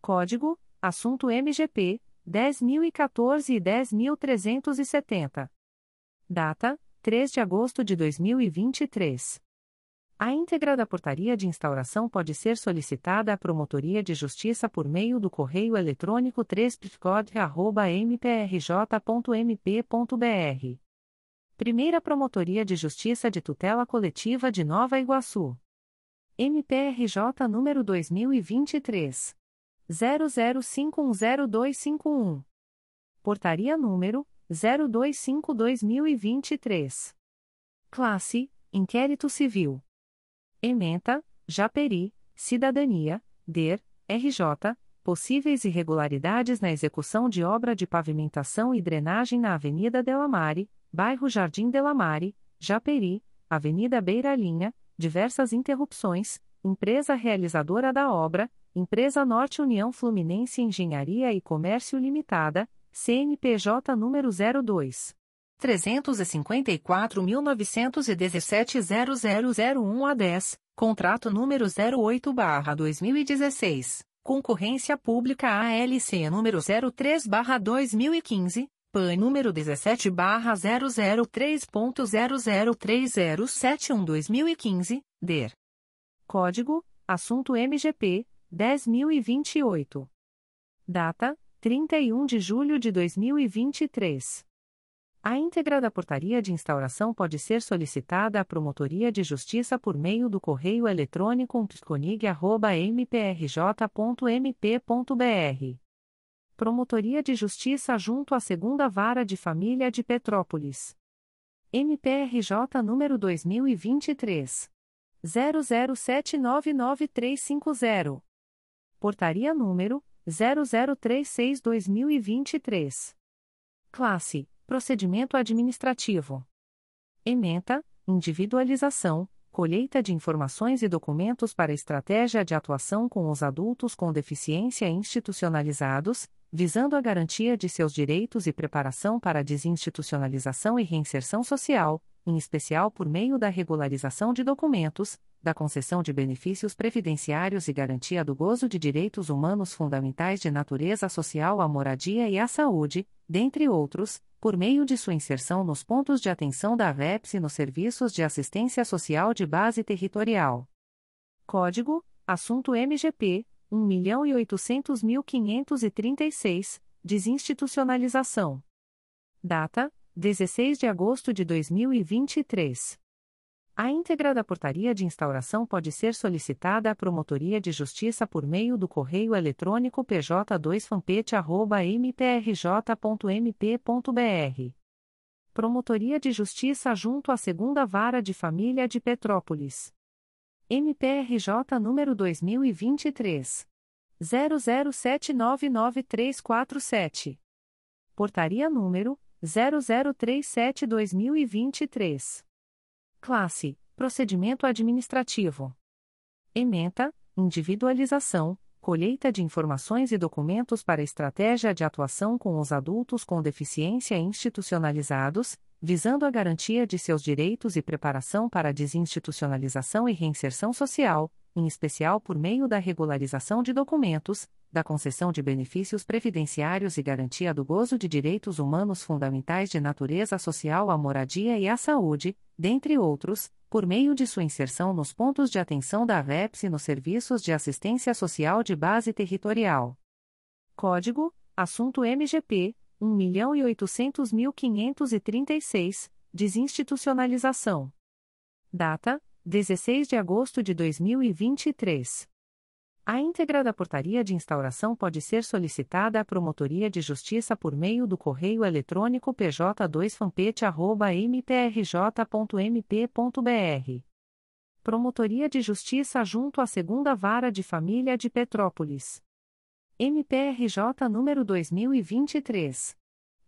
Código: Assunto MGP 10.014 e 10.370. Data: 3 de agosto de 2023. A íntegra da portaria de instauração pode ser solicitada à Promotoria de Justiça por meio do correio eletrônico 3 mprj.mp.br. Primeira Promotoria de Justiça de Tutela Coletiva de Nova Iguaçu. MPRJ número 2023 00510251. Portaria número 0252-2023. Classe: Inquérito Civil. Ementa: Japeri, Cidadania, DER, RJ, possíveis irregularidades na execução de obra de pavimentação e drenagem na Avenida Delamare, bairro Jardim Delamare, Japeri, Avenida Beira Linha, diversas interrupções, empresa realizadora da obra, Empresa Norte União Fluminense Engenharia e Comércio Limitada, CNPJ número 02. 354.917.0001 a 10, contrato número 08-2016, concorrência pública ALC número 03-2015, PAN número 17-003.0030712 DER. Código, assunto MGP, 10.028. Data: 31 de julho de 2023. A íntegra da portaria de instauração pode ser solicitada à Promotoria de Justiça por meio do correio eletrônico psconig.mprj.mp.br. Promotoria de Justiça junto à Segunda Vara de Família de Petrópolis. MPRJ número 2023. 00799350. Portaria número 0036-2023. Classe Procedimento Administrativo. Ementa, individualização, colheita de informações e documentos para estratégia de atuação com os adultos com deficiência institucionalizados, visando a garantia de seus direitos e preparação para desinstitucionalização e reinserção social, em especial por meio da regularização de documentos, da concessão de benefícios previdenciários e garantia do gozo de direitos humanos fundamentais de natureza social à moradia e à saúde, dentre outros, por meio de sua inserção nos pontos de atenção da VEPS e nos serviços de assistência social de base territorial. Código: Assunto MGP 1.800.536, Desinstitucionalização. Data: 16 de agosto de 2023. A íntegra da portaria de instauração pode ser solicitada à Promotoria de Justiça por meio do correio eletrônico pj2fampete.mprj.mp.br. Promotoria de Justiça junto à Segunda Vara de Família de Petrópolis. MPRJ número 2023. 00799347. Portaria número 0037-2023. Classe: Procedimento Administrativo. Ementa: Individualização, colheita de informações e documentos para estratégia de atuação com os adultos com deficiência institucionalizados, visando a garantia de seus direitos e preparação para a desinstitucionalização e reinserção social, em especial por meio da regularização de documentos, da concessão de benefícios previdenciários e garantia do gozo de direitos humanos fundamentais de natureza social à moradia e à saúde, dentre outros, por meio de sua inserção nos pontos de atenção da VEPS e nos serviços de assistência social de base territorial. Código: Assunto MGP 1.800.536, Desinstitucionalização. Data: 16 de agosto de 2023. A íntegra da portaria de instauração pode ser solicitada à Promotoria de Justiça por meio do correio eletrônico pj2fampete.mprj.mp.br. Promotoria de Justiça junto à Segunda Vara de Família de Petrópolis. MPRJ número 2023.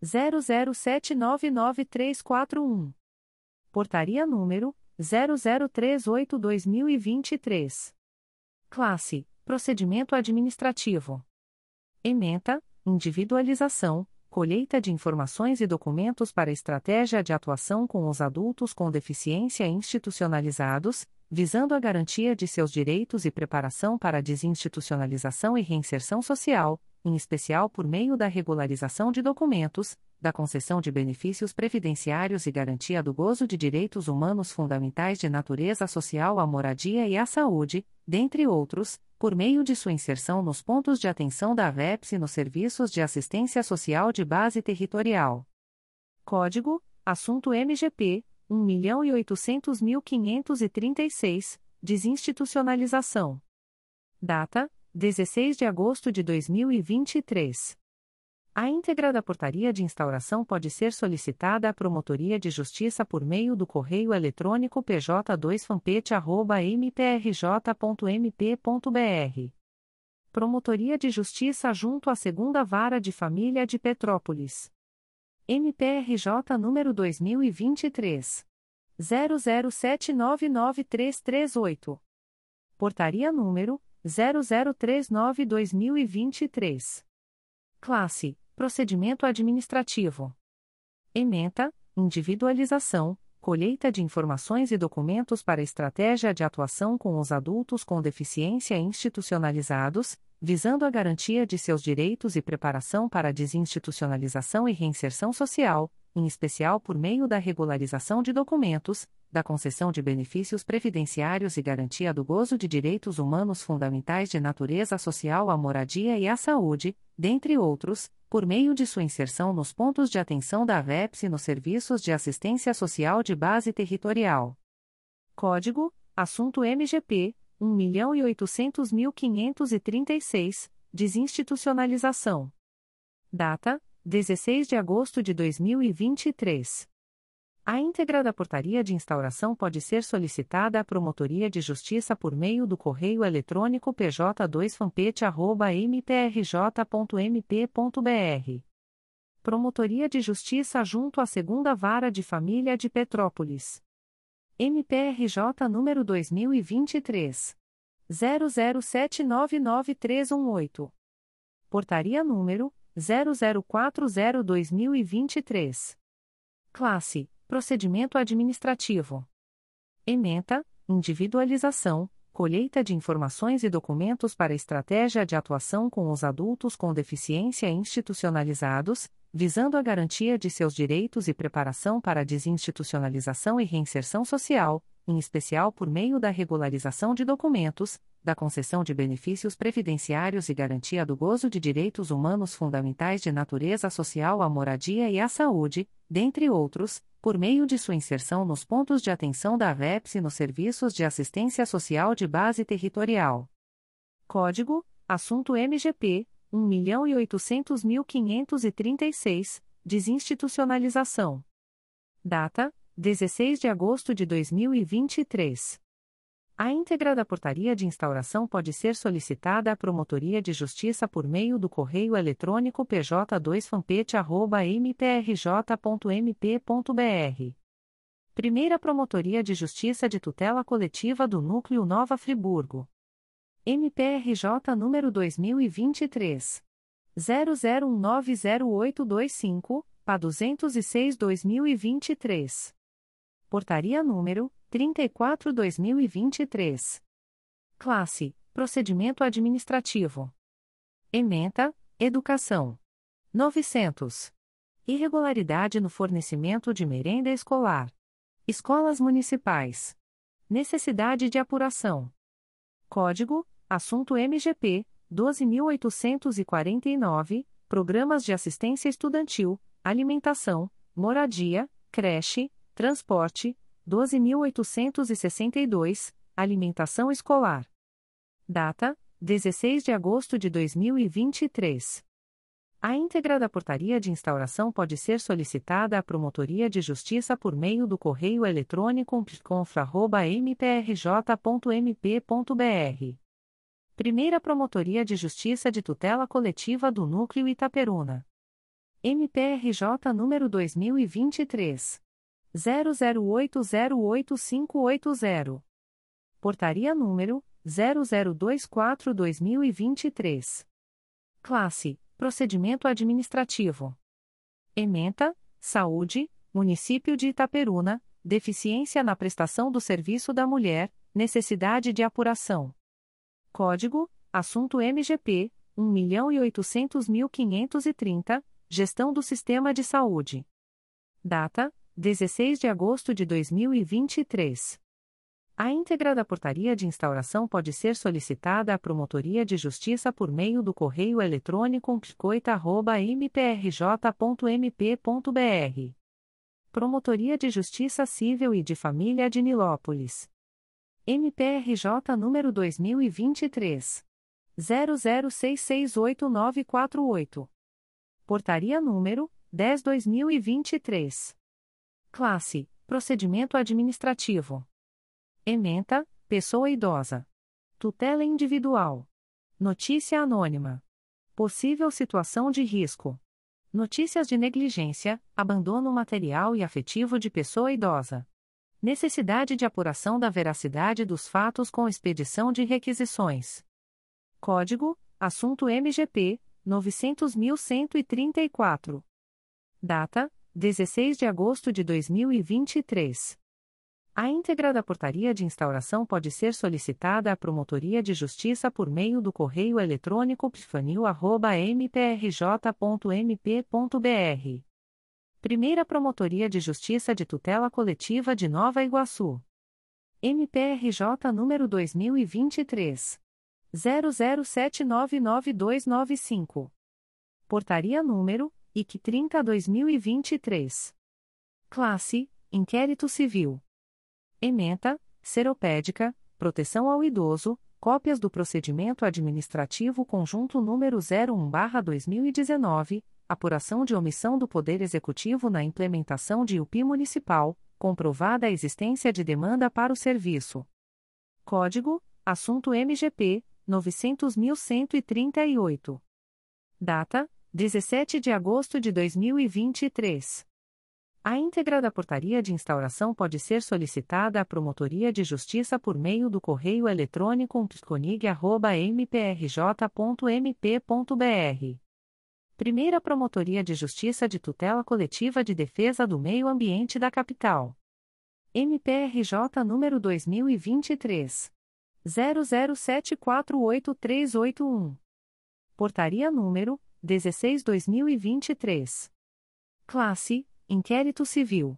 00799341. Portaria número 0038-2023. Classe: Procedimento Administrativo. Ementa: Individualização, colheita de informações e documentos para estratégia de atuação com os adultos com deficiência institucionalizados, visando a garantia de seus direitos e preparação para a desinstitucionalização e reinserção social, em especial por meio da regularização de documentos, da concessão de benefícios previdenciários e garantia do gozo de direitos humanos fundamentais de natureza social à moradia e à saúde, dentre outros, por meio de sua inserção nos pontos de atenção da VEPS e nos serviços de assistência social de base territorial. Código: Assunto MGP 1.800.536, Desinstitucionalização. Data: 16 de agosto de 2023. A íntegra da portaria de instauração pode ser solicitada à Promotoria de Justiça por meio do correio eletrônico pj2fampete.mprj.mp.br. Promotoria de Justiça junto à Segunda Vara de Família de Petrópolis. MPRJ número 2023. 00799338. Portaria número 0039-2023. Classe: Procedimento Administrativo. Ementa: Individualização, colheita de informações e documentos para estratégia de atuação com os adultos com deficiência institucionalizados, visando a garantia de seus direitos e preparação para a desinstitucionalização e reinserção social, em especial por meio da regularização de documentos, da concessão de benefícios previdenciários e garantia do gozo de direitos humanos fundamentais de natureza social à moradia e à saúde, dentre outros, por meio de sua inserção nos pontos de atenção da VEPS e nos serviços de assistência social de base territorial. Código: Assunto MGP 1.800.536, Desinstitucionalização. Data: 16 de agosto de 2023. A íntegra da portaria de instauração pode ser solicitada à Promotoria de Justiça por meio do correio eletrônico pj2fampete.mprj.mp.br. Promotoria de Justiça junto à Segunda Vara de Família de Petrópolis. MPRJ número 2023. 00799318. Portaria número 0040-2023. Classe Procedimento administrativo. Ementa, individualização, colheita de informações e documentos para estratégia de atuação com os adultos com deficiência institucionalizados, visando a garantia de seus direitos e preparação para a desinstitucionalização e reinserção social, em especial por meio da regularização de documentos, da concessão de benefícios previdenciários e garantia do gozo de direitos humanos fundamentais de natureza social à moradia e à saúde, dentre outros, por meio de sua inserção nos pontos de atenção da VEPS e nos serviços de assistência social de base territorial. Código: Assunto MGP 1.800.536, Desinstitucionalização. Data: 16 de agosto de 2023. A íntegra da portaria de instauração pode ser solicitada à Promotoria de Justiça por meio do correio eletrônico pj2fampete.mprj.mp.br. Primeira Promotoria de Justiça de Tutela Coletiva do Núcleo Nova Friburgo. MPRJ número 2023. 00190825, PA 206-2023. Portaria número 34/2023. Classe: Procedimento administrativo. Ementa: Educação. 900. Irregularidade no fornecimento de merenda escolar. Escolas municipais. Necessidade de apuração. Código: Assunto MGP 12849, Programas de Assistência Estudantil, Alimentação, Moradia, Creche, Transporte 12.862, Alimentação Escolar. Data: 16 de agosto de 2023. A íntegra da portaria de instauração pode ser solicitada à Promotoria de Justiça por meio do correio eletrônico pconfra.mprj.mp.br. Primeira Promotoria de Justiça de Tutela Coletiva do Núcleo Itaperuna. MPRJ número 2023 00808580. Portaria número 0024/2023. Classe: Procedimento administrativo. Ementa: Saúde, Município de Itaperuna, deficiência na prestação do serviço da mulher, necessidade de apuração. Código: Assunto MGP 1.800.530, Gestão do Sistema de Saúde. Data: 16 de agosto de 2023. A íntegra da portaria de instauração pode ser solicitada à Promotoria de Justiça por meio do correio eletrônico psicoita.mprj.mp.br. Promotoria de Justiça Civil e de Família de Nilópolis. MPRJ número 2023. 00668948. Portaria número 10/2023. Classe: Procedimento administrativo. Ementa: Pessoa idosa. Tutela individual. Notícia anônima. Possível situação de risco. Notícias de negligência, abandono material e afetivo de pessoa idosa. Necessidade de apuração da veracidade dos fatos com expedição de requisições. Código: Assunto MGP 900.134. Data: 16 de agosto de 2023. A íntegra da portaria de instauração pode ser solicitada à Promotoria de Justiça por meio do correio eletrônico pfanil.mprj.mp.br. Primeira Promotoria de Justiça de Tutela Coletiva de Nova Iguaçu. MPRJ número 2023 00799295. Portaria número IC 30/2023. Classe: Inquérito Civil. Ementa: Seropédica, Proteção ao Idoso, cópias do procedimento administrativo conjunto número 01/2019, apuração de omissão do Poder Executivo na implementação de UPI municipal, comprovada a existência de demanda para o serviço. Código: Assunto MGP 900.138. Data: 17 de agosto de 2023. A íntegra da portaria de instauração pode ser solicitada à Promotoria de Justiça por meio do correio eletrônico psconig.mprj.mp.br. Primeira Promotoria de Justiça de Tutela Coletiva de Defesa do Meio Ambiente da Capital. MPRJ número 2023. 00748381. Portaria número 16/2023. Classe: Inquérito Civil.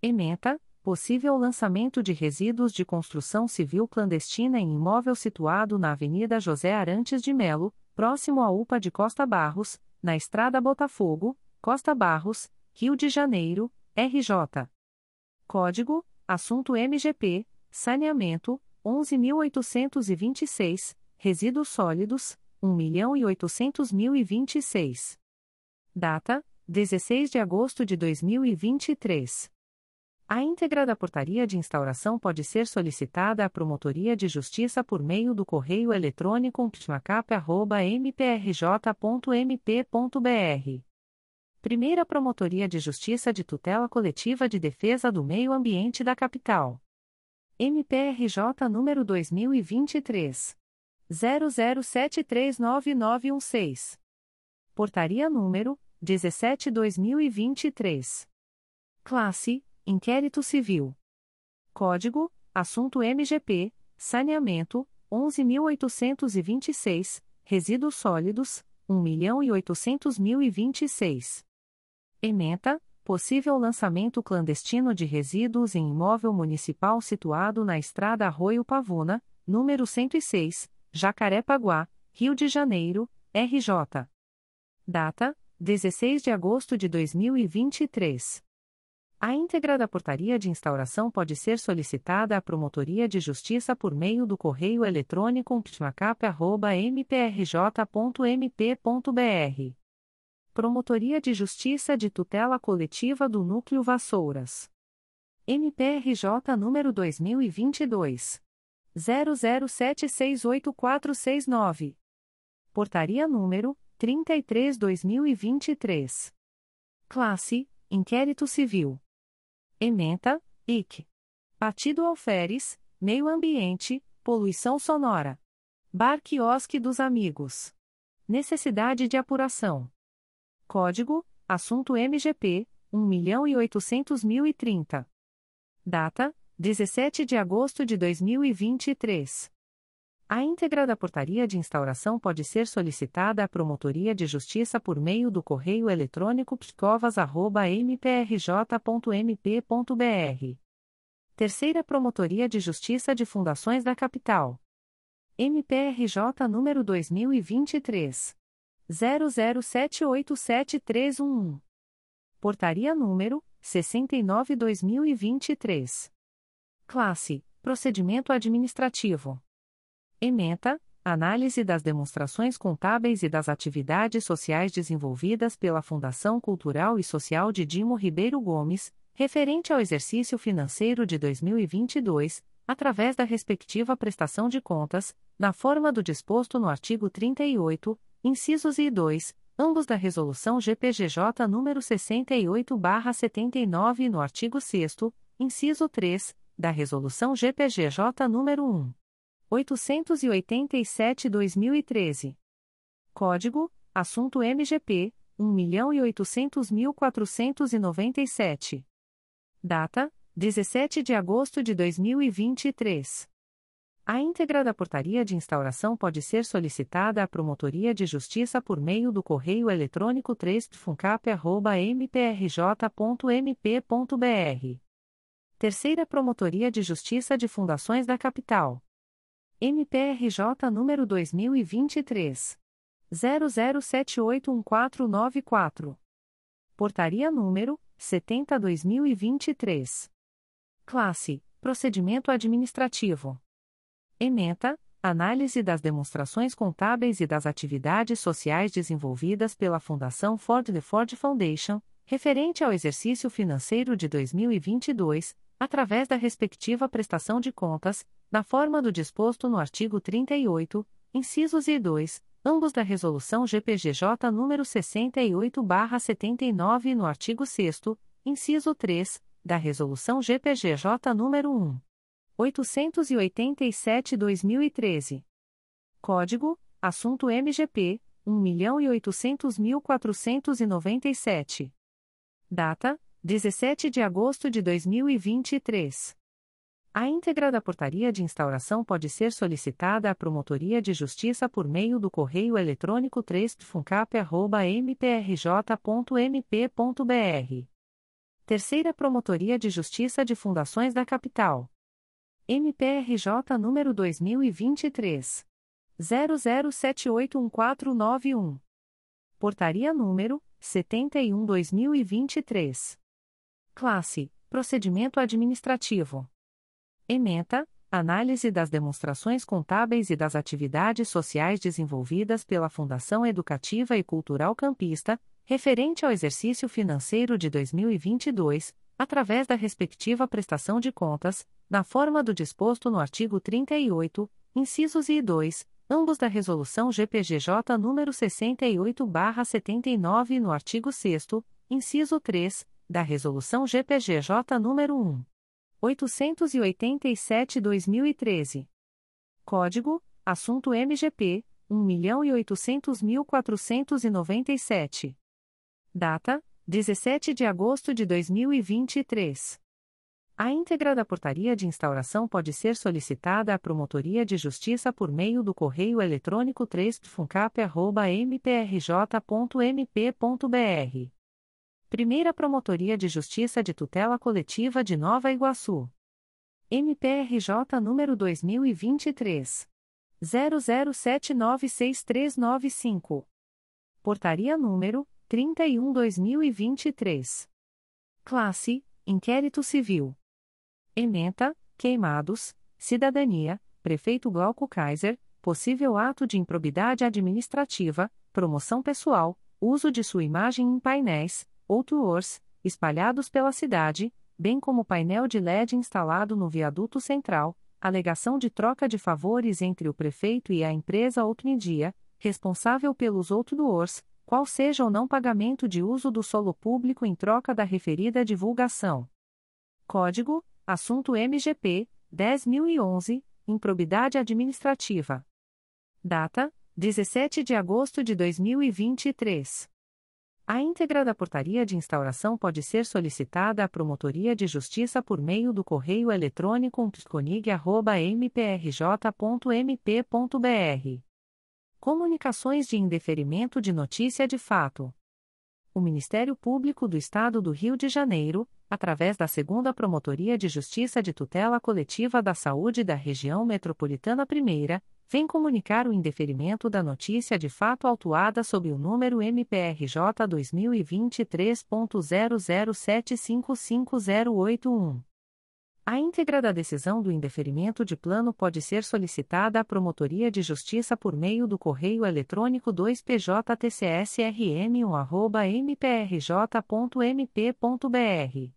Ementa: Possível lançamento de resíduos de construção civil clandestina em imóvel situado na Avenida José Arantes de Melo, próximo à UPA de Costa Barros, na Estrada Botafogo, Costa Barros, Rio de Janeiro, RJ. Código: Assunto MGP, Saneamento 11.826, Resíduos Sólidos 1.800.026. Data: 16 de agosto de 2023. A íntegra da portaria de instauração pode ser solicitada à Promotoria de Justiça por meio do correio eletrônico ptmacap.mprj.mp.br. Primeira Promotoria de Justiça de Tutela Coletiva de Defesa do Meio Ambiente da Capital. MPRJ número 2023 00739916. Portaria número 17/2023. Classe: Inquérito Civil. Código: Assunto MGP: Saneamento 11826, Resíduos Sólidos 1.800.026. Ementa: Possível lançamento clandestino de resíduos em imóvel municipal situado na Estrada Arroio Pavuna, número 106, Jacarepaguá, Rio de Janeiro, RJ. Data: 16 de agosto de 2023. A íntegra da portaria de instauração pode ser solicitada à Promotoria de Justiça por meio do correio eletrônico ptmacap.mprj.mp.br Promotoria de Justiça de Tutela Coletiva do Núcleo Vassouras. MPRJ número 2022 00768469. Portaria número 33/2023. Classe: Inquérito Civil. Ementa: IC. Partido Alferes, Meio Ambiente, Poluição Sonora. Bar Quiosque dos Amigos. Necessidade de apuração. Código: Assunto MGP 1.800.030. Data: 17 de agosto de 2023. A íntegra da portaria de instauração pode ser solicitada à Promotoria de Justiça por meio do correio eletrônico pscovas.mprj.mp.br. Terceira Promotoria de Justiça de Fundações da Capital. MPRJ número 2023 00787311. Portaria número 69/2023. Classe: Procedimento administrativo. Ementa: Análise das demonstrações contábeis e das atividades sociais desenvolvidas pela Fundação Cultural e Social de Dimo Ribeiro Gomes, referente ao exercício financeiro de 2022, através da respectiva prestação de contas, na forma do disposto no artigo 38, incisos I e 2, ambos da Resolução GPGJ nº 68/79 e no artigo 6 inciso 3, da Resolução GPGJ nº 1. 887/2013. Código: Assunto MGP 1.800.497. Data: 17 de agosto de 2023. A íntegra da portaria de instauração pode ser solicitada à Promotoria de Justiça por meio do correio eletrônico 3pfuncap.mprj.mp.br. Terceira Promotoria de Justiça de Fundações da Capital. MPRJ número 2023. 00781494. Portaria número 70-2023. Classe: Procedimento Administrativo. Ementa: Análise das demonstrações contábeis e das atividades sociais desenvolvidas pela Fundação Ford The Ford Foundation, referente ao exercício financeiro de 2022, através da respectiva prestação de contas, na forma do disposto no artigo 38, incisos e 2, ambos da Resolução GPGJ nº 68/79 e no artigo 6 inciso 3, da Resolução GPGJ nº 1. 887-2013. Código: Assunto MGP 1.800.497. Data: 17 de agosto de 2023. A íntegra da portaria de instauração pode ser solicitada à Promotoria de Justiça por meio do correio eletrônico 3funcap.mprj.mp.br. Terceira Promotoria de Justiça de Fundações da Capital. MPRJ número 2023. 00781491. Portaria número 71-2023. Classe: Procedimento Administrativo. Ementa, análise das demonstrações contábeis e das atividades sociais desenvolvidas pela Fundação Educativa e Cultural Campista, referente ao exercício financeiro de 2022, através da respectiva prestação de contas, na forma do disposto no artigo 38, incisos I e 2, ambos da Resolução GPGJ nº 68/79 e no artigo 6 inciso 3, da Resolução GPGJ nº 1. 887-2013. Código: Assunto MGP 1.800.497. Data: 17 de agosto de 2023. A íntegra da portaria de instauração pode ser solicitada à Promotoria de Justiça por meio do correio eletrônico 3funcap.mprj.mp.br Primeira Promotoria de Justiça de Tutela Coletiva de Nova Iguaçu. MPRJ número 2023 00796395. Portaria número 31/2023. Classe: Inquérito Civil. Ementa: Queimados, Cidadania, Prefeito Glauco Kaiser, possível ato de improbidade administrativa, promoção pessoal, uso de sua imagem em painéis outdoors, espalhados pela cidade, bem como painel de LED instalado no viaduto central, alegação de troca de favores entre o prefeito e a empresa Outmedia, responsável pelos outdoors, qual seja o não pagamento de uso do solo público em troca da referida divulgação. Código: Assunto MGP 10011, Improbidade Administrativa. Data: 17 de agosto de 2023. A íntegra da portaria de instauração pode ser solicitada à Promotoria de Justiça por meio do correio eletrônico psconig.mprj.mp.br. Comunicações de indeferimento de notícia de fato. O Ministério Público do Estado do Rio de Janeiro, através da Segunda Promotoria de Justiça de Tutela Coletiva da Saúde da Região Metropolitana I, vem comunicar o indeferimento da notícia de fato autuada sob o número MPRJ 2023.00755081. A íntegra da decisão do indeferimento de plano pode ser solicitada à Promotoria de Justiça por meio do correio eletrônico 2PJTCSRM1@mprj.mp.br.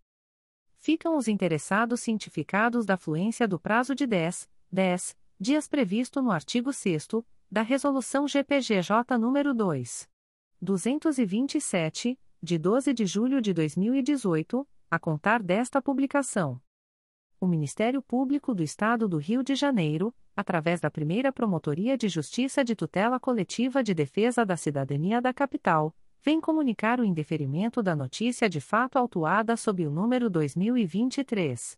Ficam os interessados cientificados da fluência do prazo de 10, 10 dias previsto no artigo 6 da Resolução GPGJ nº 2. 227, de 12 de julho de 2018, a contar desta publicação. O Ministério Público do Estado do Rio de Janeiro, através da primeira Promotoria de Justiça de Tutela Coletiva de Defesa da Cidadania da Capital, vem comunicar o indeferimento da notícia de fato autuada sob o número 2023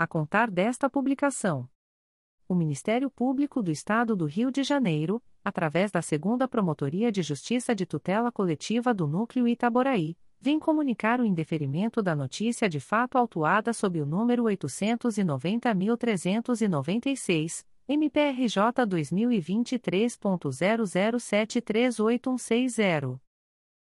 a contar desta publicação o Ministério Público do Estado do Rio de Janeiro, através da Segunda Promotoria de Justiça de Tutela Coletiva do Núcleo Itaboraí, vem comunicar o indeferimento da notícia de fato autuada sob o número 890.396, MPRJ 2023.00738160.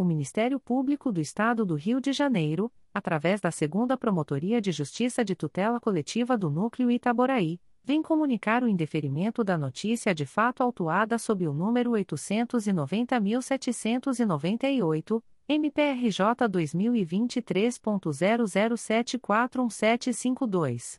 o Ministério Público do Estado do Rio de Janeiro, através da Segunda Promotoria de Justiça de Tutela Coletiva do Núcleo Itaboraí, vem comunicar o indeferimento da notícia de fato autuada sob o número 890.798, MPRJ 2023.00741752.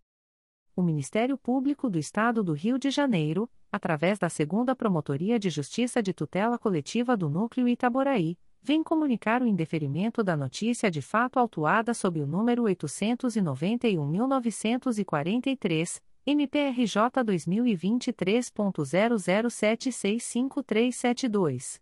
O Ministério Público do Estado do Rio de Janeiro, através da Segunda Promotoria de Justiça de Tutela Coletiva do Núcleo Itaboraí, vem comunicar o indeferimento da notícia de fato autuada sob o número 891.943, MPRJ 2023.00765372.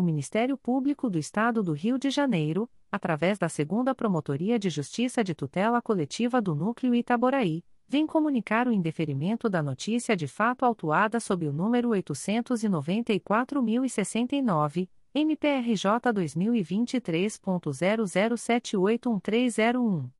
O Ministério Público do Estado do Rio de Janeiro, através da Segunda Promotoria de Justiça de Tutela Coletiva do Núcleo Itaboraí, vem comunicar o indeferimento da notícia de fato autuada sob o número 894.069, MPRJ 2023.00781301.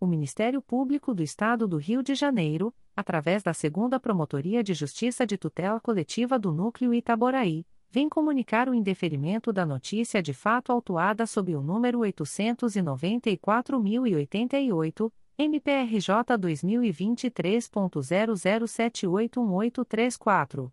o Ministério Público do Estado do Rio de Janeiro, através da Segunda Promotoria de Justiça de Tutela Coletiva do Núcleo Itaboraí, vem comunicar o indeferimento da notícia de fato autuada sob o número 894.088, MPRJ 2023.00781834.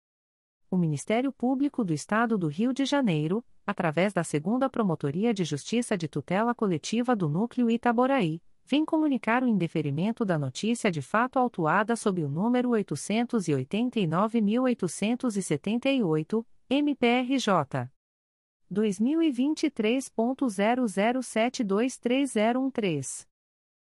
o Ministério Público do Estado do Rio de Janeiro, através da Segunda Promotoria de Justiça de Tutela Coletiva do Núcleo Itaboraí, vem comunicar o indeferimento da notícia de fato autuada sob o número 889.878, MPRJ. 2023.00723013.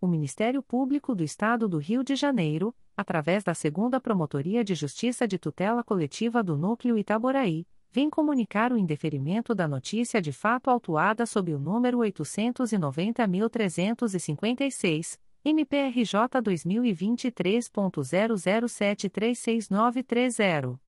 o Ministério Público do Estado do Rio de Janeiro, através da Segunda Promotoria de Justiça de Tutela Coletiva do Núcleo Itaboraí, vem comunicar o indeferimento da notícia de fato autuada sob o número 890.356, MPRJ 2023.00736930.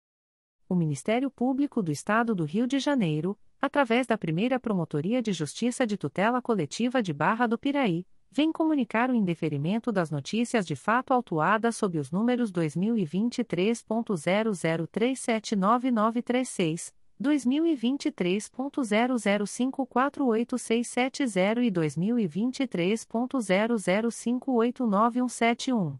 o Ministério Público do Estado do Rio de Janeiro, através da primeira Promotoria de Justiça de Tutela Coletiva de Barra do Piraí, vem comunicar o indeferimento das notícias de fato autuadas sob os números 2023.00379936, 2023.00548670 e 2023.00589171.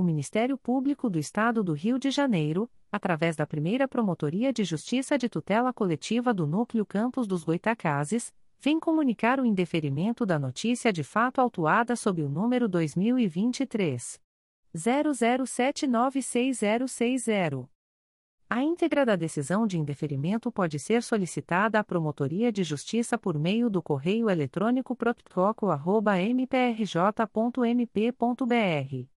o Ministério Público do Estado do Rio de Janeiro, através da primeira Promotoria de Justiça de Tutela Coletiva do Núcleo Campos dos Goitacazes, vem comunicar o indeferimento da notícia de fato autuada sob o número 2023. 00796060. A íntegra da decisão de indeferimento pode ser solicitada à Promotoria de Justiça por meio do correio eletrônico proptoco.mprj.mp.br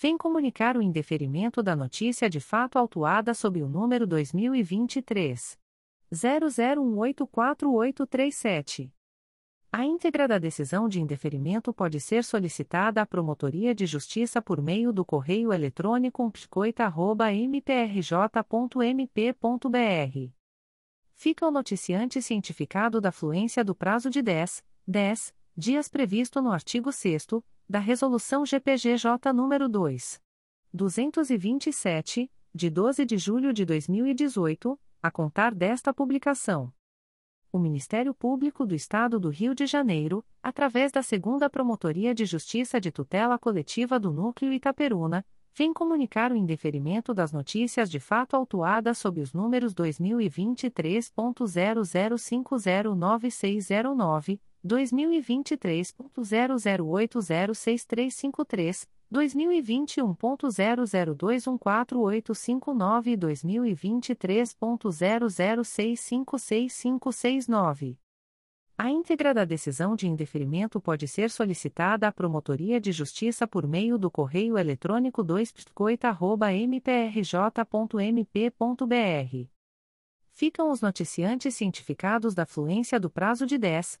vem comunicar o indeferimento da notícia de fato autuada sob o número 2023 00184837. A íntegra da decisão de indeferimento pode ser solicitada à Promotoria de Justiça por meio do correio eletrônico psicoita.mprj.mp.br. Fica o noticiante cientificado da fluência do prazo de 10, 10 dias previsto no artigo 6 da Resolução GPGJ nº 2. 227, de 12 de julho de 2018 a contar desta publicação. O Ministério Público do Estado do Rio de Janeiro, através da Segunda Promotoria de Justiça de Tutela Coletiva do Núcleo Itaperuna, vem comunicar o indeferimento das notícias de fato autuadas sob os números 2023.00509609, 2023.00806353, 2021.00214859 e 2023.00656569. A íntegra da decisão de indeferimento pode ser solicitada à Promotoria de Justiça por meio do correio eletrônico 2 mprj.mp.br. Ficam os noticiantes cientificados da fluência do prazo de 10,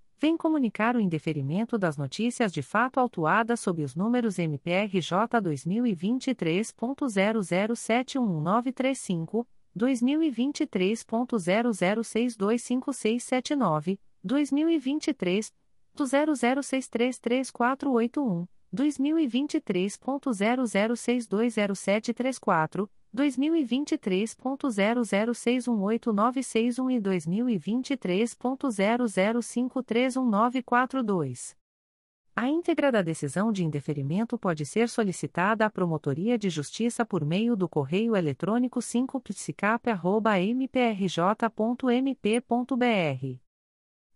vem comunicar o indeferimento das notícias de fato autuadas sob os números MPRJ 2023.00711935, 2023.00625679, 2023.00633481, 2023.00620734, 2023.00618961 e 2023.00531942. A íntegra da decisão de indeferimento pode ser solicitada à Promotoria de Justiça por meio do correio eletrônico 5psicap.mprj.mp.br.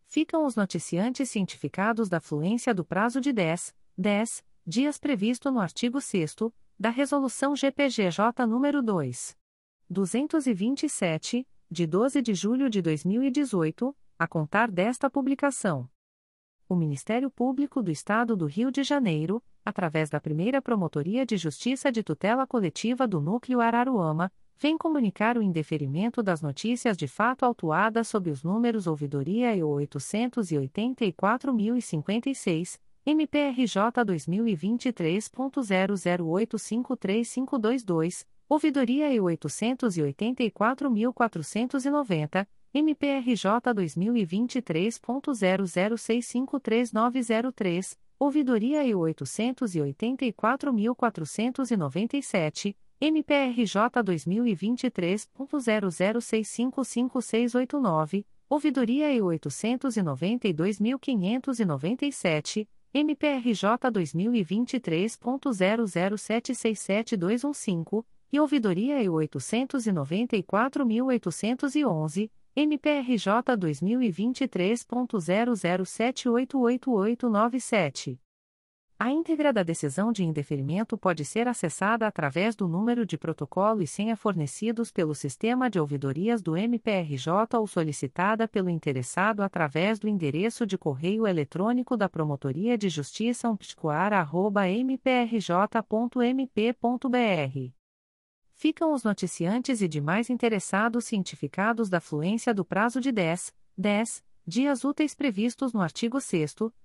Ficam os noticiantes cientificados da fluência do prazo de 10, 10 dias previsto no artigo 6 da Resolução GPGJ nº 2. 227, de 12 de julho de 2018, a contar desta publicação. O Ministério Público do Estado do Rio de Janeiro, através da primeira Promotoria de Justiça de Tutela Coletiva do Núcleo Araruama, vem comunicar o indeferimento das notícias de fato autuadas sob os números Ouvidoria e 884.056 MPRJ 2023.00853522, ouvidoria e 884.490, MPRJ 2023.00653903, ouvidoria e 884.497, MPRJ 2023.00655689, ouvidoria e 892.597, MPRJ 2023.00767215, e ouvidoria e 894.811, MPRJ 2023.00788897. A íntegra da decisão de indeferimento pode ser acessada através do número de protocolo e senha fornecidos pelo sistema de ouvidorias do MPRJ ou solicitada pelo interessado através do endereço de correio eletrônico da Promotoria de Justiça umpticoar.mprj.mp.br. Ficam os noticiantes e demais interessados cientificados da fluência do prazo de 10, 10 dias úteis previstos no artigo 6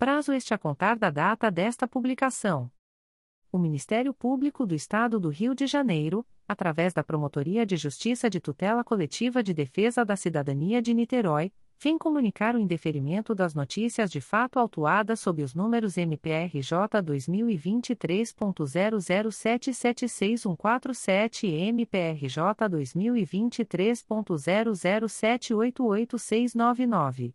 prazo este a contar da data desta publicação. O Ministério Público do Estado do Rio de Janeiro, através da Promotoria de Justiça de Tutela Coletiva de Defesa da Cidadania de Niterói, vem comunicar o indeferimento das notícias de fato autuadas sob os números MPRJ 2023.00776147 e MPRJ 2023.00788699.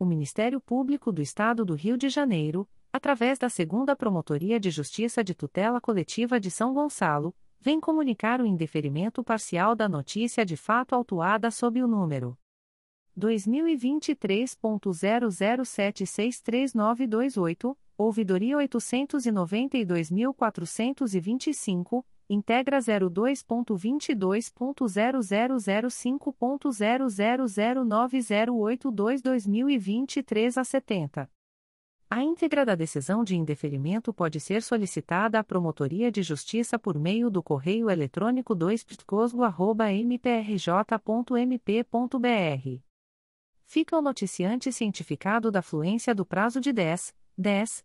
o Ministério Público do Estado do Rio de Janeiro, através da Segunda Promotoria de Justiça de Tutela Coletiva de São Gonçalo, vem comunicar o indeferimento parcial da notícia de fato autuada sob o número 2023.00763928, ouvidoria 892.425, integra 02.22.0005.0009082-2023 a 70. A íntegra da decisão de indeferimento pode ser solicitada à Promotoria de Justiça por meio do correio eletrônico 2ptcosgo.mprj.mp.br. Fica o noticiante cientificado da fluência do prazo de 10, 10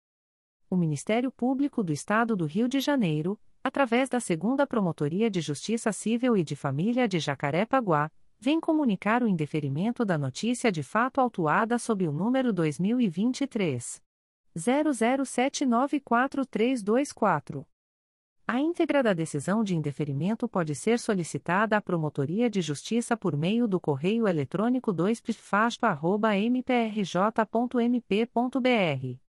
o Ministério Público do Estado do Rio de Janeiro, através da Segunda Promotoria de Justiça Civil e de Família de Jacaré-Paguá, vem comunicar o indeferimento da notícia de fato autuada sob o número 2023 00794324. A íntegra da decisão de indeferimento pode ser solicitada à Promotoria de Justiça por meio do correio eletrônico 2pfaspa.mprj.mp.br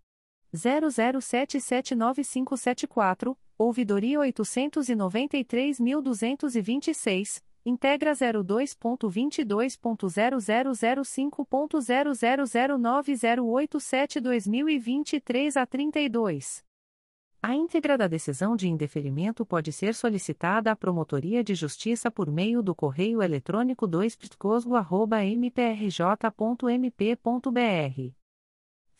00779574, ouvidoria 893.226, integra 02.22.0005.0009087-2023 a 32. A íntegra da decisão de indeferimento pode ser solicitada à Promotoria de Justiça por meio do correio eletrônico 2ptcosgo.mprj.mp.br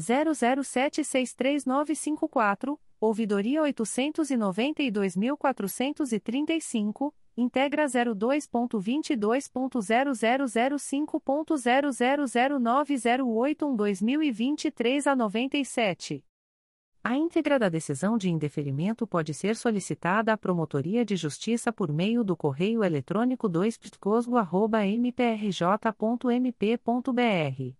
00763954, ouvidoria 892.435, integra 02.22.0005.0009081-2023 a 97. A íntegra da decisão de indeferimento pode ser solicitada à Promotoria de Justiça por meio do correio eletrônico 2ptcosgo.mprj.mp.br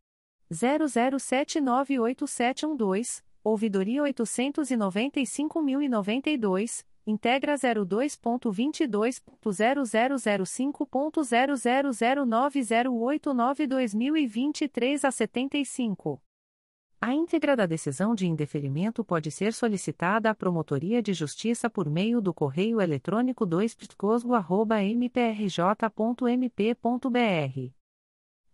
00798712, ouvidoria 895.092, integra 02.22.0005.0009089-2023 a 75. A íntegra da decisão de indeferimento pode ser solicitada à Promotoria de Justiça por meio do correio eletrônico 2ptcosgo.mprj.mp.br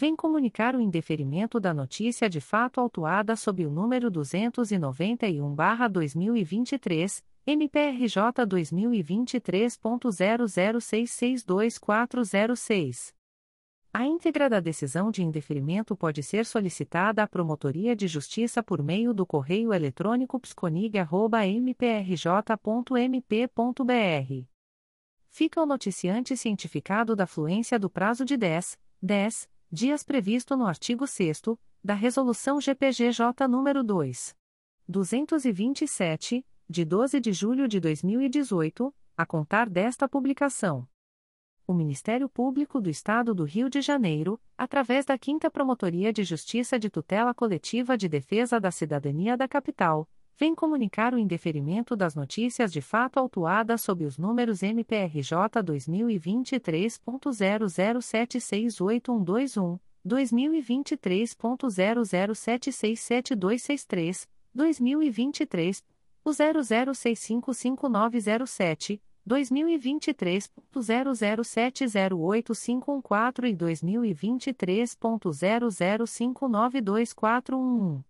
vem comunicar o indeferimento da notícia de fato autuada sob o número 291-2023, MPRJ 2023.00662406. A íntegra da decisão de indeferimento pode ser solicitada à Promotoria de Justiça por meio do correio eletrônico psconig.mprj.mp.br. Fica o noticiante cientificado da fluência do prazo de 10, 10 dias previsto no artigo 6 da Resolução GPGJ nº 2. 227, de 12 de julho de 2018, a contar desta publicação. O Ministério Público do Estado do Rio de Janeiro, através da 5 Promotoria de Justiça de Tutela Coletiva de Defesa da Cidadania da Capital, vem comunicar o indeferimento das notícias de fato autuadas sob os números MPRJ 2023.00768121, 2023.00767263, 2023 00655907, 2023.00708514 e 2023.00592411.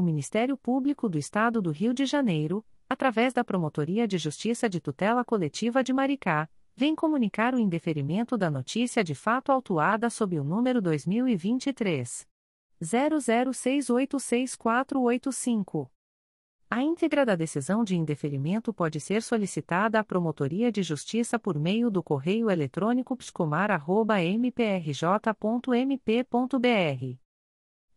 o Ministério Público do Estado do Rio de Janeiro, através da Promotoria de Justiça de Tutela Coletiva de Maricá, vem comunicar o indeferimento da notícia de fato autuada sob o número 2023 00686485. A íntegra da decisão de indeferimento pode ser solicitada à Promotoria de Justiça por meio do correio eletrônico pscomar.mprj.mp.br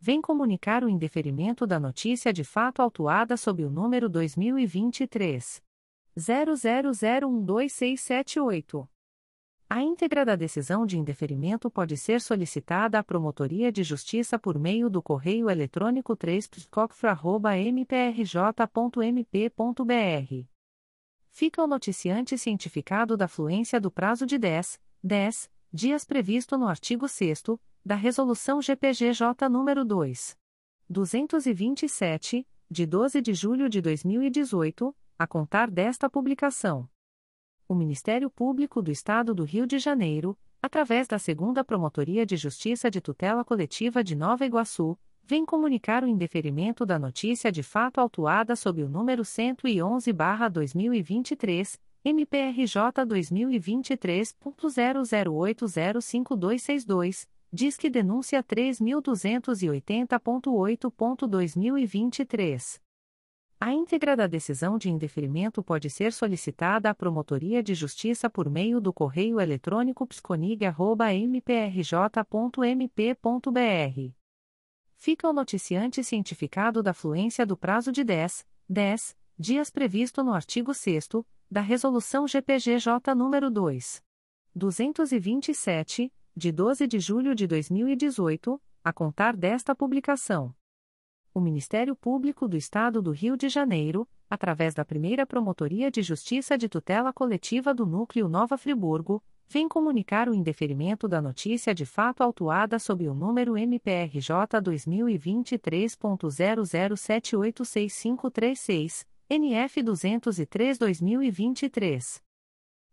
vem comunicar o indeferimento da notícia de fato autuada sob o número 2023 00012678. A íntegra da decisão de indeferimento pode ser solicitada à Promotoria de Justiça por meio do correio eletrônico 3 mprj.mp.br. Fica o noticiante cientificado da fluência do prazo de 10, 10 dias previsto no artigo 6 da Resolução GPGJ nº 2. 227, de 12 de julho de 2018, a contar desta publicação. O Ministério Público do Estado do Rio de Janeiro, através da Segunda Promotoria de Justiça de Tutela Coletiva de Nova Iguaçu, vem comunicar o indeferimento da notícia de fato autuada sob o número 111/2023, MPRJ 2023.00805262 Disque denúncia 3280.8.2023. A íntegra da decisão de indeferimento pode ser solicitada à Promotoria de Justiça por meio do correio eletrônico psconig.mprj.mp.br. Fica o noticiante cientificado da fluência do prazo de 10, 10 dias previsto no artigo 6 da Resolução GPGJ nº 2. 227, de 12 de julho de 2018, a contar desta publicação. O Ministério Público do Estado do Rio de Janeiro, através da primeira Promotoria de Justiça de Tutela Coletiva do Núcleo Nova Friburgo, vem comunicar o indeferimento da notícia de fato autuada sob o número MPRJ 2023.00786536, NF 203-2023.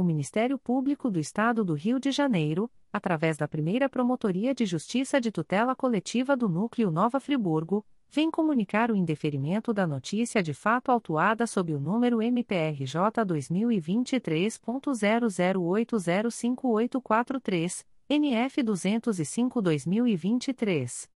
o Ministério Público do Estado do Rio de Janeiro, através da primeira Promotoria de Justiça de Tutela Coletiva do Núcleo Nova Friburgo, vem comunicar o indeferimento da notícia de fato autuada sob o número MPRJ 2023.00805843, NF 205-2023.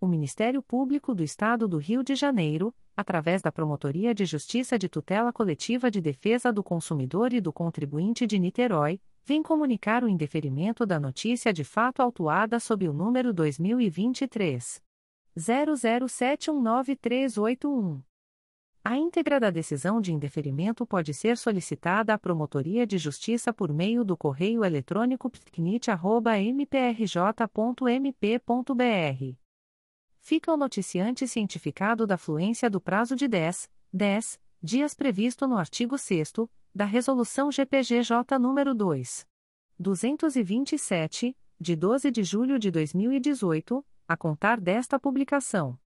O Ministério Público do Estado do Rio de Janeiro, através da Promotoria de Justiça de Tutela Coletiva de Defesa do Consumidor e do Contribuinte de Niterói, vem comunicar o indeferimento da notícia de fato autuada sob o número 2023 00719381. A íntegra da decisão de indeferimento pode ser solicitada à Promotoria de Justiça por meio do correio eletrônico ptnit.mprj.mp.br fica o noticiante cientificado da fluência do prazo de 10, 10 dias previsto no artigo 6 da Resolução GPGJ nº 2. 227, de 12 de julho de 2018, a contar desta publicação.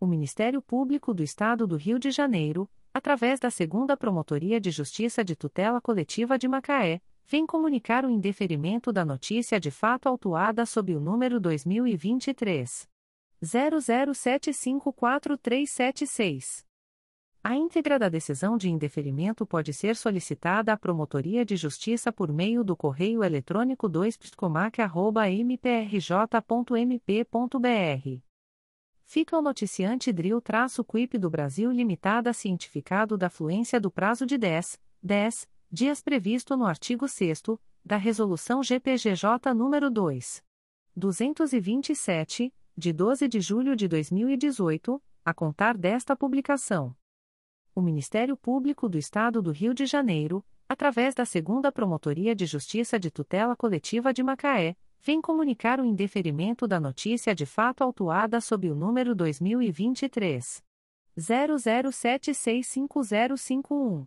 O Ministério Público do Estado do Rio de Janeiro, através da Segunda Promotoria de Justiça de Tutela Coletiva de Macaé, vem comunicar o indeferimento da notícia de fato autuada sob o número 2023 00754376. A íntegra da decisão de indeferimento pode ser solicitada à Promotoria de Justiça por meio do correio eletrônico 2pscomac.mprj.mp.br. Fica o noticiante Drill-Quip do Brasil Limitada cientificado da fluência do prazo de 10, 10 dias previsto no artigo 6 da Resolução GPGJ nº 2. 227, de 12 de julho de 2018, a contar desta publicação. O Ministério Público do Estado do Rio de Janeiro, através da Segunda Promotoria de Justiça de Tutela Coletiva de Macaé, vem comunicar o indeferimento da notícia de fato autuada sob o número 2023 00765051.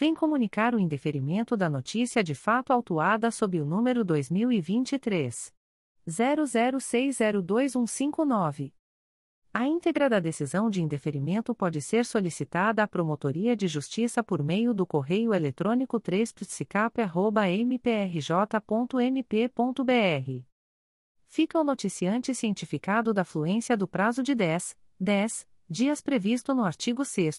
vem comunicar o indeferimento da notícia de fato autuada sob o número 2023 00602159. A íntegra da decisão de indeferimento pode ser solicitada à Promotoria de Justiça por meio do correio eletrônico 3psicap.mprj.mp.br. Fica o noticiante cientificado da fluência do prazo de 10, 10 dias previsto no artigo 6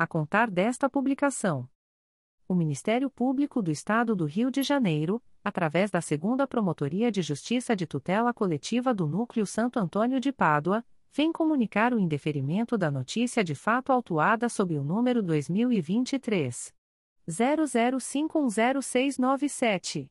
a contar desta publicação. O Ministério Público do Estado do Rio de Janeiro, através da Segunda Promotoria de Justiça de Tutela Coletiva do Núcleo Santo Antônio de Pádua, vem comunicar o indeferimento da notícia de fato autuada sob o número 2023 00510697.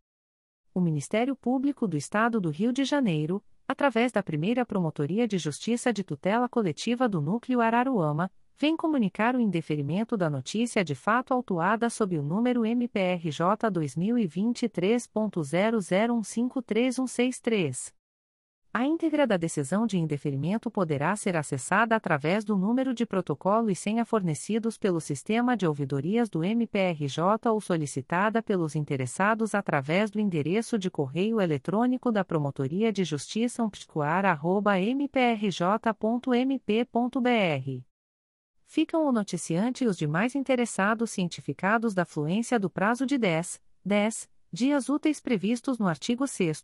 O Ministério Público do Estado do Rio de Janeiro, através da primeira Promotoria de Justiça de Tutela Coletiva do Núcleo Araruama, vem comunicar o indeferimento da notícia de fato autuada sob o número MPRJ 2023.00153163. A íntegra da decisão de indeferimento poderá ser acessada através do número de protocolo e senha fornecidos pelo sistema de ouvidorias do MPRJ ou solicitada pelos interessados através do endereço de correio eletrônico da Promotoria de Justiça umpticoar.mprj.mp.br. Ficam o noticiante e os demais interessados cientificados da fluência do prazo de 10, 10 dias úteis previstos no artigo 6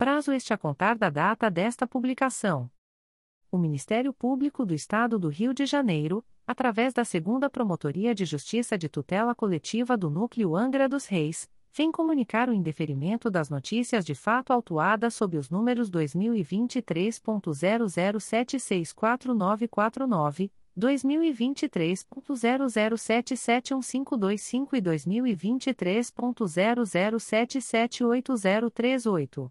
prazo este a contar da data desta publicação. O Ministério Público do Estado do Rio de Janeiro, através da Segunda Promotoria de Justiça de Tutela Coletiva do Núcleo Angra dos Reis, vem comunicar o indeferimento das notícias de fato autuadas sob os números 2023.00764949, 2023.00771525 e 2023.00778038.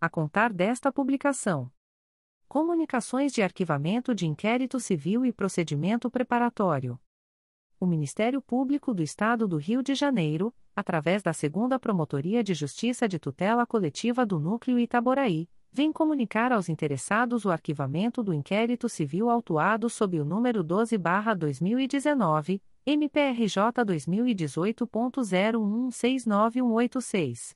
a contar desta publicação. Comunicações de arquivamento de inquérito civil e procedimento preparatório. O Ministério Público do Estado do Rio de Janeiro, através da Segunda Promotoria de Justiça de Tutela Coletiva do Núcleo Itaboraí, vem comunicar aos interessados o arquivamento do inquérito civil autuado sob o número 12-2019, MPRJ 2018.0169186.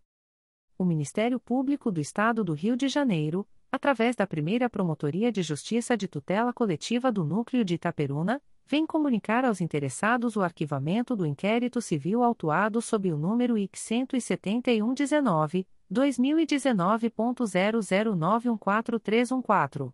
O Ministério Público do Estado do Rio de Janeiro, através da primeira Promotoria de Justiça de Tutela Coletiva do Núcleo de Itaperuna, vem comunicar aos interessados o arquivamento do inquérito civil autuado sob o número IC 17119 2019.00914314.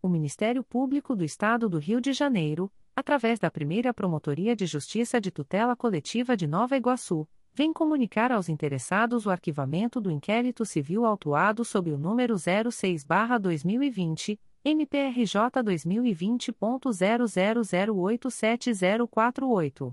O Ministério Público do Estado do Rio de Janeiro, através da primeira Promotoria de Justiça de Tutela Coletiva de Nova Iguaçu, vem comunicar aos interessados o arquivamento do inquérito civil autuado sob o número 06-2020, MPRJ 2020.00087048.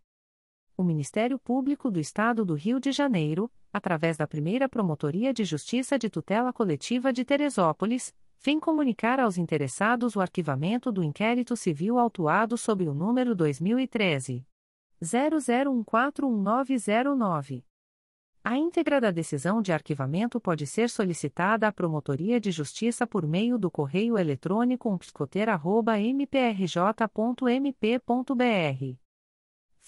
O Ministério Público do Estado do Rio de Janeiro, através da primeira Promotoria de Justiça de Tutela Coletiva de Teresópolis, vem comunicar aos interessados o arquivamento do inquérito civil autuado sob o número 2013. 00141909. A íntegra da decisão de arquivamento pode ser solicitada à Promotoria de Justiça por meio do correio eletrônico psicoter.mprj.mp.br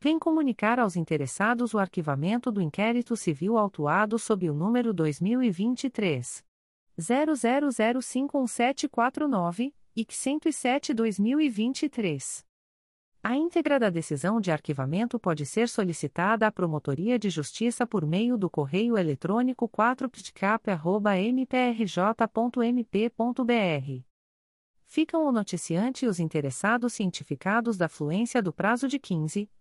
vem comunicar aos interessados o arquivamento do inquérito civil autuado sob o número 2023 00051749 e 107/2023. A íntegra da decisão de arquivamento pode ser solicitada à Promotoria de Justiça por meio do correio eletrônico 4ptcap.mprj.mp.br. Ficam o noticiante e os interessados cientificados da fluência do prazo de 15,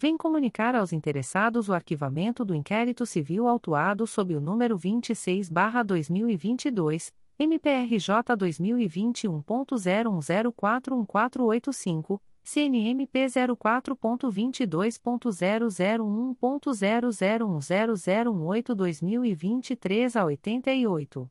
vem comunicar aos interessados o arquivamento do inquérito civil autuado sob o número 26-2022, MPRJ 2021.01041485, CNMP 04.22.0001.0010018-2023 a 88.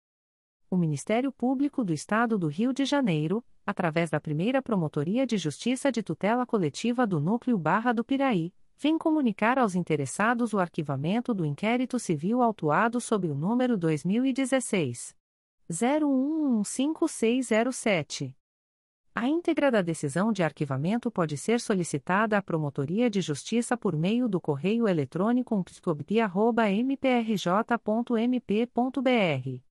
O Ministério Público do Estado do Rio de Janeiro, através da primeira Promotoria de Justiça de Tutela Coletiva do Núcleo Barra do Piraí, vem comunicar aos interessados o arquivamento do inquérito civil autuado sob o número 2016. 01115607. A íntegra da decisão de arquivamento pode ser solicitada à Promotoria de Justiça por meio do correio eletrônico psicobd.mprj.mp.br.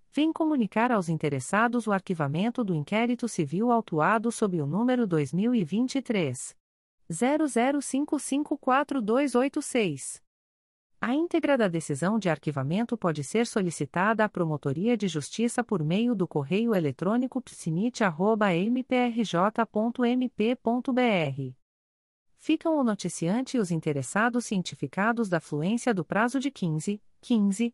vem comunicar aos interessados o arquivamento do inquérito civil autuado sob o número 2023 00554286. A íntegra da decisão de arquivamento pode ser solicitada à Promotoria de Justiça por meio do correio eletrônico psinit.mprj.mp.br. Ficam o noticiante e os interessados cientificados da fluência do prazo de 15, 15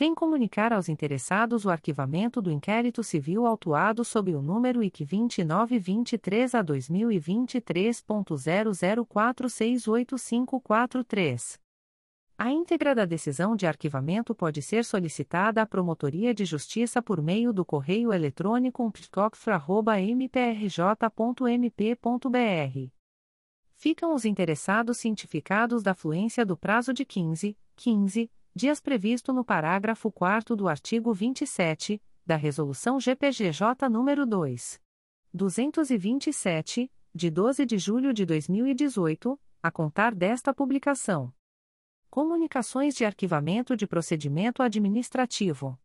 vem comunicar aos interessados o arquivamento do inquérito civil autuado sob o número IC 2923 a 2023.00468543. A íntegra da decisão de arquivamento pode ser solicitada à Promotoria de Justiça por meio do correio eletrônico ptocfra.mprj.mp.br. Ficam os interessados cientificados da fluência do prazo de 15, 15 dias previsto no parágrafo 4 do artigo 27 da Resolução GPGJ nº 2. 227, de 12 de julho de 2018, a contar desta publicação. Comunicações de Arquivamento de Procedimento Administrativo.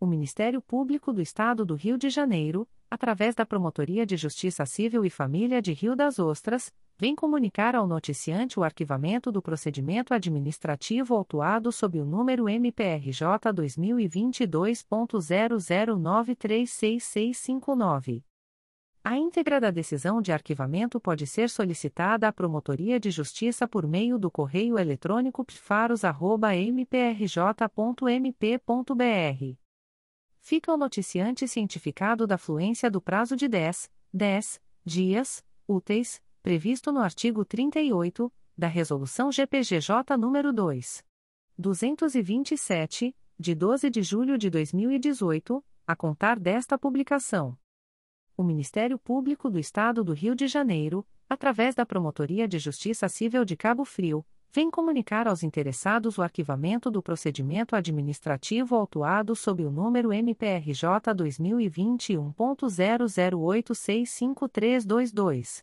O Ministério Público do Estado do Rio de Janeiro, através da Promotoria de Justiça Civil e Família de Rio das Ostras, vem comunicar ao noticiante o arquivamento do procedimento administrativo autuado sob o número MPRJ 2022.00936659. A íntegra da decisão de arquivamento pode ser solicitada à Promotoria de Justiça por meio do correio eletrônico pfaros.mprj.mp.br. Fica o noticiante cientificado da fluência do prazo de 10, 10 dias úteis, previsto no artigo 38 da Resolução GPGJ nº 2. 227, de 12 de julho de 2018, a contar desta publicação. O Ministério Público do Estado do Rio de Janeiro, através da Promotoria de Justiça Civil de Cabo Frio, vem comunicar aos interessados o arquivamento do procedimento administrativo autuado sob o número MPRJ 2021.00865322.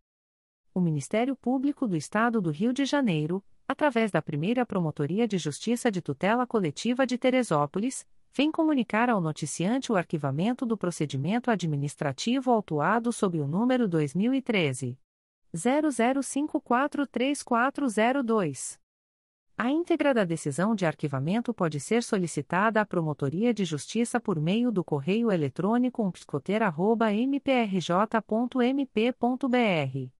O Ministério Público do Estado do Rio de Janeiro, através da primeira Promotoria de Justiça de Tutela Coletiva de Teresópolis, vem comunicar ao noticiante o arquivamento do procedimento administrativo autuado sob o número 2013 00543402. A íntegra da decisão de arquivamento pode ser solicitada à Promotoria de Justiça por meio do correio eletrônico psicoter.mprj.mp.br.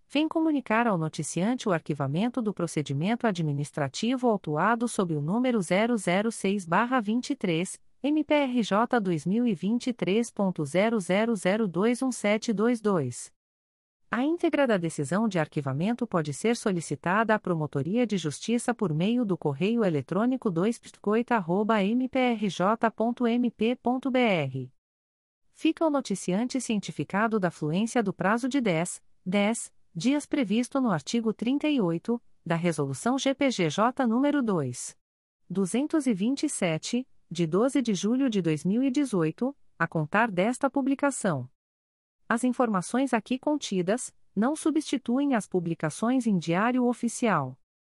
vem comunicar ao noticiante o arquivamento do procedimento administrativo autuado sob o número 006-23, MPRJ 2023.00021722. A íntegra da decisão de arquivamento pode ser solicitada à Promotoria de Justiça por meio do correio eletrônico 2 mprj.mp.br. Fica o noticiante cientificado da fluência do prazo de 10, 10 dias previsto no artigo 38 da Resolução GPGJ nº 2. 227, de 12 de julho de 2018, a contar desta publicação. As informações aqui contidas não substituem as publicações em Diário Oficial